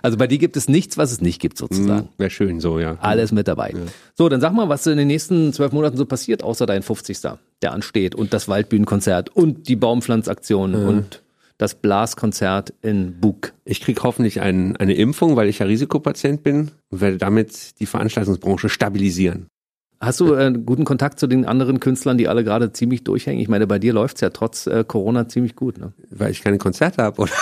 Also bei dir gibt es nichts, was es nicht gibt sozusagen. Wäre schön so, ja. Alles mit dabei. So, dann sag mal, was in den nächsten zwölf Monaten so passiert, außer dein 50. der ansteht und das Waldbühnenkonzert und die Baumpflanzaktion und das Blaskonzert in Bug. Ich krieg hoffentlich ein, eine Impfung, weil ich ja Risikopatient bin und werde damit die Veranstaltungsbranche stabilisieren. Hast du äh, guten Kontakt zu den anderen Künstlern, die alle gerade ziemlich durchhängen? Ich meine, bei dir läuft's ja trotz äh, Corona ziemlich gut. Ne? Weil ich keine Konzerte habe, oder?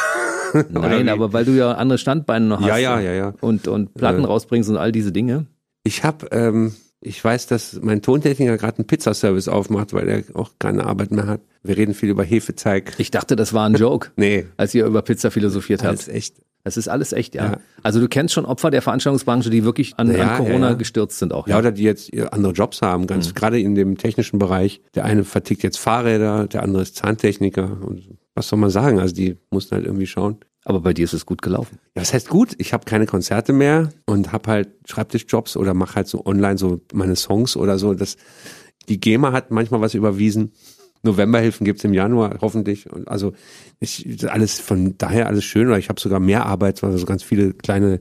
Nein, wie? aber weil du ja andere Standbeine noch hast. Ja, ja, ja, ja. Und, und Platten Äh. rausbringst und all diese Dinge. Ich habe, ähm, ich weiß, dass mein Tontechniker gerade einen Pizzaservice aufmacht, weil er auch keine Arbeit mehr hat. Wir reden viel über Hefeteig. Ich dachte, das war ein Joke, Nee, als ihr über Pizza philosophiert das ist habt. echt. Das ist alles echt, ja. Ja. Also du kennst schon Opfer der Veranstaltungsbranche, die wirklich an, Ja, an Corona ja, gestürzt sind auch. Ja, oder die jetzt andere Jobs haben, ganz gerade in dem technischen Bereich. Der eine vertickt jetzt Fahrräder, der andere ist Zahntechniker. Und was soll man sagen? Also die mussten halt irgendwie schauen. Aber bei dir ist es gut gelaufen. Ja, was heißt gut? Ich habe keine Konzerte mehr und habe halt Schreibtischjobs oder mache halt so online so meine Songs oder so. Das, die GEMA hat manchmal was überwiesen. Novemberhilfen gibt's im Januar hoffentlich. Und also ich, alles von daher alles schön. Oder ich habe sogar mehr Arbeit, also ganz viele kleine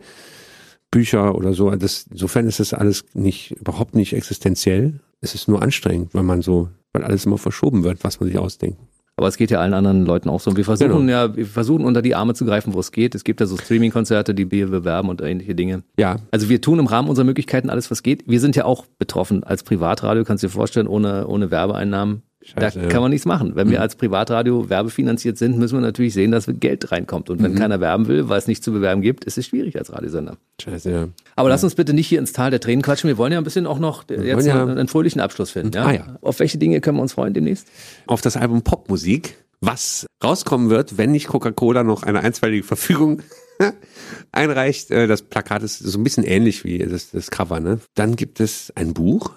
Bücher oder so. Das, insofern ist das alles nicht überhaupt nicht existenziell. Es ist nur anstrengend, weil man so, weil alles immer verschoben wird, was man sich ausdenkt. Aber es geht ja allen anderen Leuten auch so. Und wir versuchen Genau. ja, wir versuchen unter die Arme zu greifen, wo es geht. Es gibt ja so Streaming-Konzerte, die wir bewerben und ähnliche Dinge. Ja, Also wir tun im Rahmen unserer Möglichkeiten alles, was geht. Wir sind ja auch betroffen als Privatradio, kannst du dir vorstellen, ohne, ohne Werbeeinnahmen. Scheiße, da ja. Mhm. kann man nichts machen. Wenn wir als Privatradio werbefinanziert sind, müssen wir natürlich sehen, dass Geld reinkommt. Und wenn Mhm. keiner werben will, weil es nichts zu bewerben gibt, ist es schwierig als Radiosender. scheiße, ja. Aber lass uns bitte nicht hier ins Tal der Tränen quatschen. Wir wollen ja ein bisschen auch noch jetzt ja- einen fröhlichen Abschluss finden. Ja? Ah, ja. Auf welche Dinge können wir uns freuen demnächst? auf das Album Popmusik, was rauskommen wird, wenn nicht Coca-Cola noch eine einstweilige Verfügung einreicht. Äh, Das Plakat ist so ein bisschen ähnlich wie das, das Cover. Ne? Dann gibt es ein Buch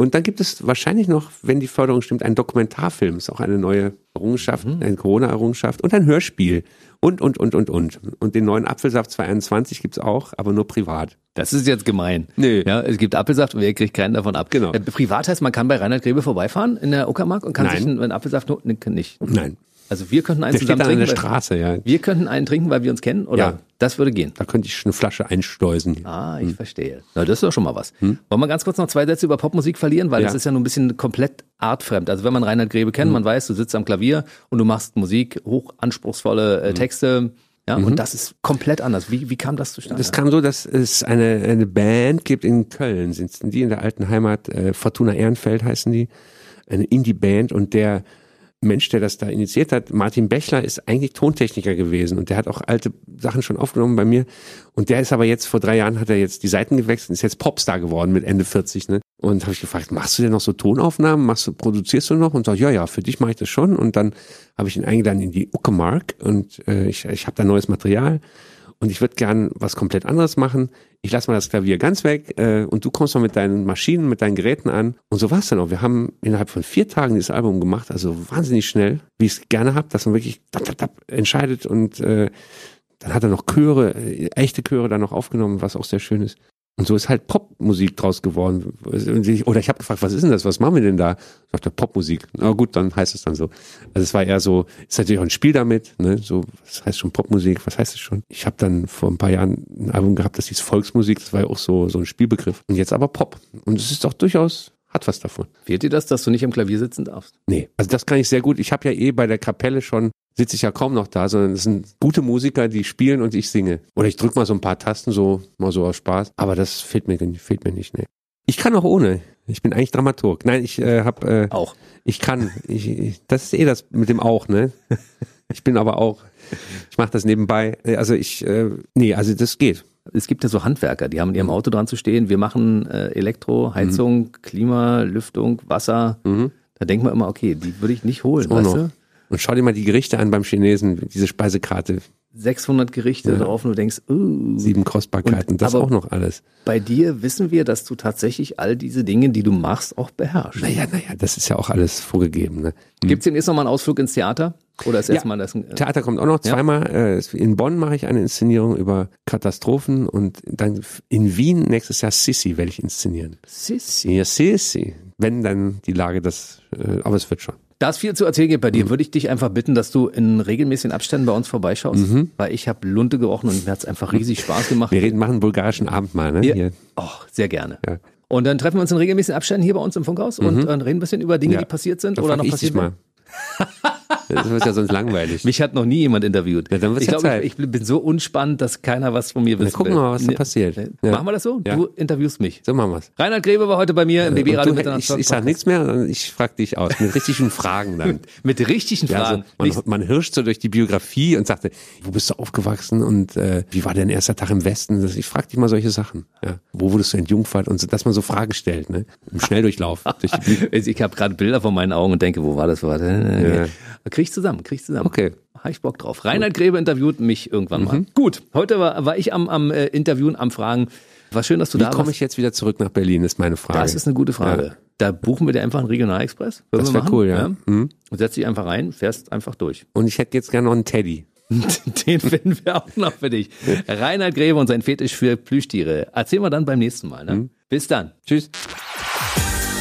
und dann gibt es wahrscheinlich noch, wenn die Förderung stimmt, einen Dokumentarfilm. Ist auch eine neue Errungenschaft, eine Corona-Errungenschaft und ein Hörspiel und, und, und, und, und. Und den neuen Apfelsaft 2021 gibt's auch, aber nur privat. Das ist jetzt gemein. Nö. Ja, es gibt Apfelsaft und wer kriegt keinen davon ab. Genau. Äh, Privat heißt, man kann bei Reinhard Grebe vorbeifahren in der Uckermark und kann Nein. sich einen, einen Apfelsaft nur, nee, nicht. Nein, Also wir könnten einen der steht zusammen an trinken. der weil- Straße, ja. Wir könnten einen trinken, weil wir uns kennen, oder? Ja. Das würde gehen. Da könnte ich eine Flasche einsteusen. Ah, ich verstehe. Na, das ist doch schon mal was. Wollen wir ganz kurz noch zwei Sätze über Popmusik verlieren, weil Ja. das ist ja nun ein bisschen komplett artfremd. Also wenn man Reinhard Grebe kennt, man weiß, du sitzt am Klavier und du machst Musik, hoch anspruchsvolle äh, Texte, ja, und das ist komplett anders. Wie, wie kam das zustande? Das kam so, dass es eine, eine Band gibt in Köln, sitzen die in der alten Heimat, äh, Fortuna Ehrenfeld heißen die, eine Indie-Band und der Mensch, der das da initiiert hat, Martin Bechler, ist eigentlich Tontechniker gewesen und der hat auch alte Sachen schon aufgenommen bei mir und der ist aber jetzt, vor drei Jahren hat er jetzt die Seiten gewechselt und ist jetzt Popstar geworden mit Ende 40, ne? Und habe ich gefragt, machst du denn noch so Tonaufnahmen, machst du, produzierst du noch? Und sagt, ja, ja, für dich mache ich das schon. Und dann habe ich ihn eingeladen in die Uckermark und äh, ich, ich habe da neues Material und ich würde gern was komplett anderes machen. Ich lasse mal das Klavier ganz weg äh, und du kommst mal mit deinen Maschinen, mit deinen Geräten an. Und so war es dann auch. Wir haben innerhalb von vier Tagen dieses Album gemacht, also wahnsinnig schnell, wie ich es gerne habe, dass man wirklich tap, tap, tap entscheidet und äh, dann hat er noch Chöre, äh, echte Chöre da noch aufgenommen, was auch sehr schön ist. Und so ist halt Popmusik draus geworden. Oder ich habe gefragt, was ist denn das? Was machen wir denn da? Ich dachte, Popmusik. Na gut, dann heißt es dann so. Also es war eher so, ist natürlich auch ein Spiel damit, ne? So, was heißt schon Popmusik? Was heißt es schon? Ich habe dann vor ein paar Jahren ein Album gehabt, das hieß Volksmusik, das war ja auch so, so ein Spielbegriff. Und jetzt aber Pop. Und es ist doch durchaus, hat was davon. Fehlt dir das, dass du nicht am Klavier sitzen darfst? Nee, also das kann ich sehr gut. Ich habe ja eh bei der Kapelle schon, sitze ich ja kaum noch da, sondern es sind gute Musiker, die spielen und ich singe. Oder ich drück mal so ein paar Tasten, so mal so aus Spaß. Aber das fehlt mir, fehlt mir nicht. Nee. Ich kann auch ohne. Ich bin eigentlich Dramaturg. Nein, ich äh, habe, äh, Auch. ich kann. Ich, ich, das ist eh das mit dem auch, ne? Ich bin aber auch. Ich mache das nebenbei. Äh, Also ich, äh, nee, also das geht. es gibt ja so Handwerker, die haben in ihrem Auto dran zu stehen, wir machen äh, Elektro, Heizung, Klima, Lüftung, Wasser. Da denkt man immer, okay, die würde ich nicht holen, weißt noch. du? Und schau dir mal die Gerichte an beim Chinesen, diese Speisekarte, 600 Gerichte drauf und du denkst, uh, sieben Kostbarkeiten, Und- das auch noch alles. bei dir wissen wir, dass du tatsächlich all diese Dinge, die du machst, auch beherrschst. Naja, naja, das ist ja auch alles vorgegeben. Ne? Gibt's denn jetzt nochmal einen Ausflug ins Theater? Oder ist Ja. erstmal das ein, äh, Theater kommt auch noch zweimal. Äh, in Bonn mache ich eine Inszenierung über Katastrophen und dann in Wien nächstes Jahr Sissi werde ich inszenieren. Sissi? Ja, Sissi. Wenn dann die Lage das, äh, aber es wird schon. Da es viel zu erzählen gibt bei Mhm. dir, würde ich dich einfach bitten, dass du in regelmäßigen Abständen bei uns vorbeischaust, Mhm. weil ich habe Lunte gerochen und mir hat's einfach riesig Spaß gemacht. Wir reden, machen einen bulgarischen Abend mal, ne? Ja. Hier. Oh, sehr gerne. Ja. Und dann treffen wir uns in regelmäßigen Abständen hier bei uns im Funkhaus und äh, reden ein bisschen über Dinge, Ja. die passiert sind Da oder noch ich passiert mal. das wird ja sonst langweilig. Mich hat noch nie jemand interviewt. Ja, dann wird's ich ja glaube, ich, ich bin so unspannend, dass keiner was von mir wissen gucken will. wir mal, was da passiert. Nee. Ja. Machen wir das so? Du interviewst mich. So machen wir's. Reinhard Grebe war heute bei mir im Und BB-Radio ich, ich sag nichts mehr, ich frag dich aus. Mit richtigen Fragen dann. Mit richtigen Ja, Fragen. also man, man hirscht so durch die Biografie und sagte, wo bist du aufgewachsen und äh, wie war dein erster Tag im Westen? Ich frag dich mal solche Sachen. Ja. Wo wurdest du entjungfert? Und so, dass man so Fragen stellt, ne? Im Schnelldurchlauf. Also ich habe gerade Bilder vor meinen Augen und denke, wo war das? War das? Ja. Krieg ich zusammen, krieg ich zusammen. Okay. Habe ich Bock drauf. Reinhard Grebe interviewt mich irgendwann mal. Gut, heute war, war ich am, am äh, Interviewen, am Fragen. War schön, dass du wie da komme warst. ich jetzt wieder zurück nach Berlin, ist meine Frage. Das ist eine gute Frage. Ja. Da buchen wir dir einfach einen Regionalexpress. Das wir wär machen? cool, ja. Mhm. Und setz dich einfach rein, fährst einfach durch. Und ich hätte jetzt gerne noch einen Teddy. Den finden wir auch noch für dich. Reinhard Grebe und sein Fetisch für Plüschtiere. Erzählen wir dann beim nächsten Mal. Ne? Mhm. Bis dann. Tschüss.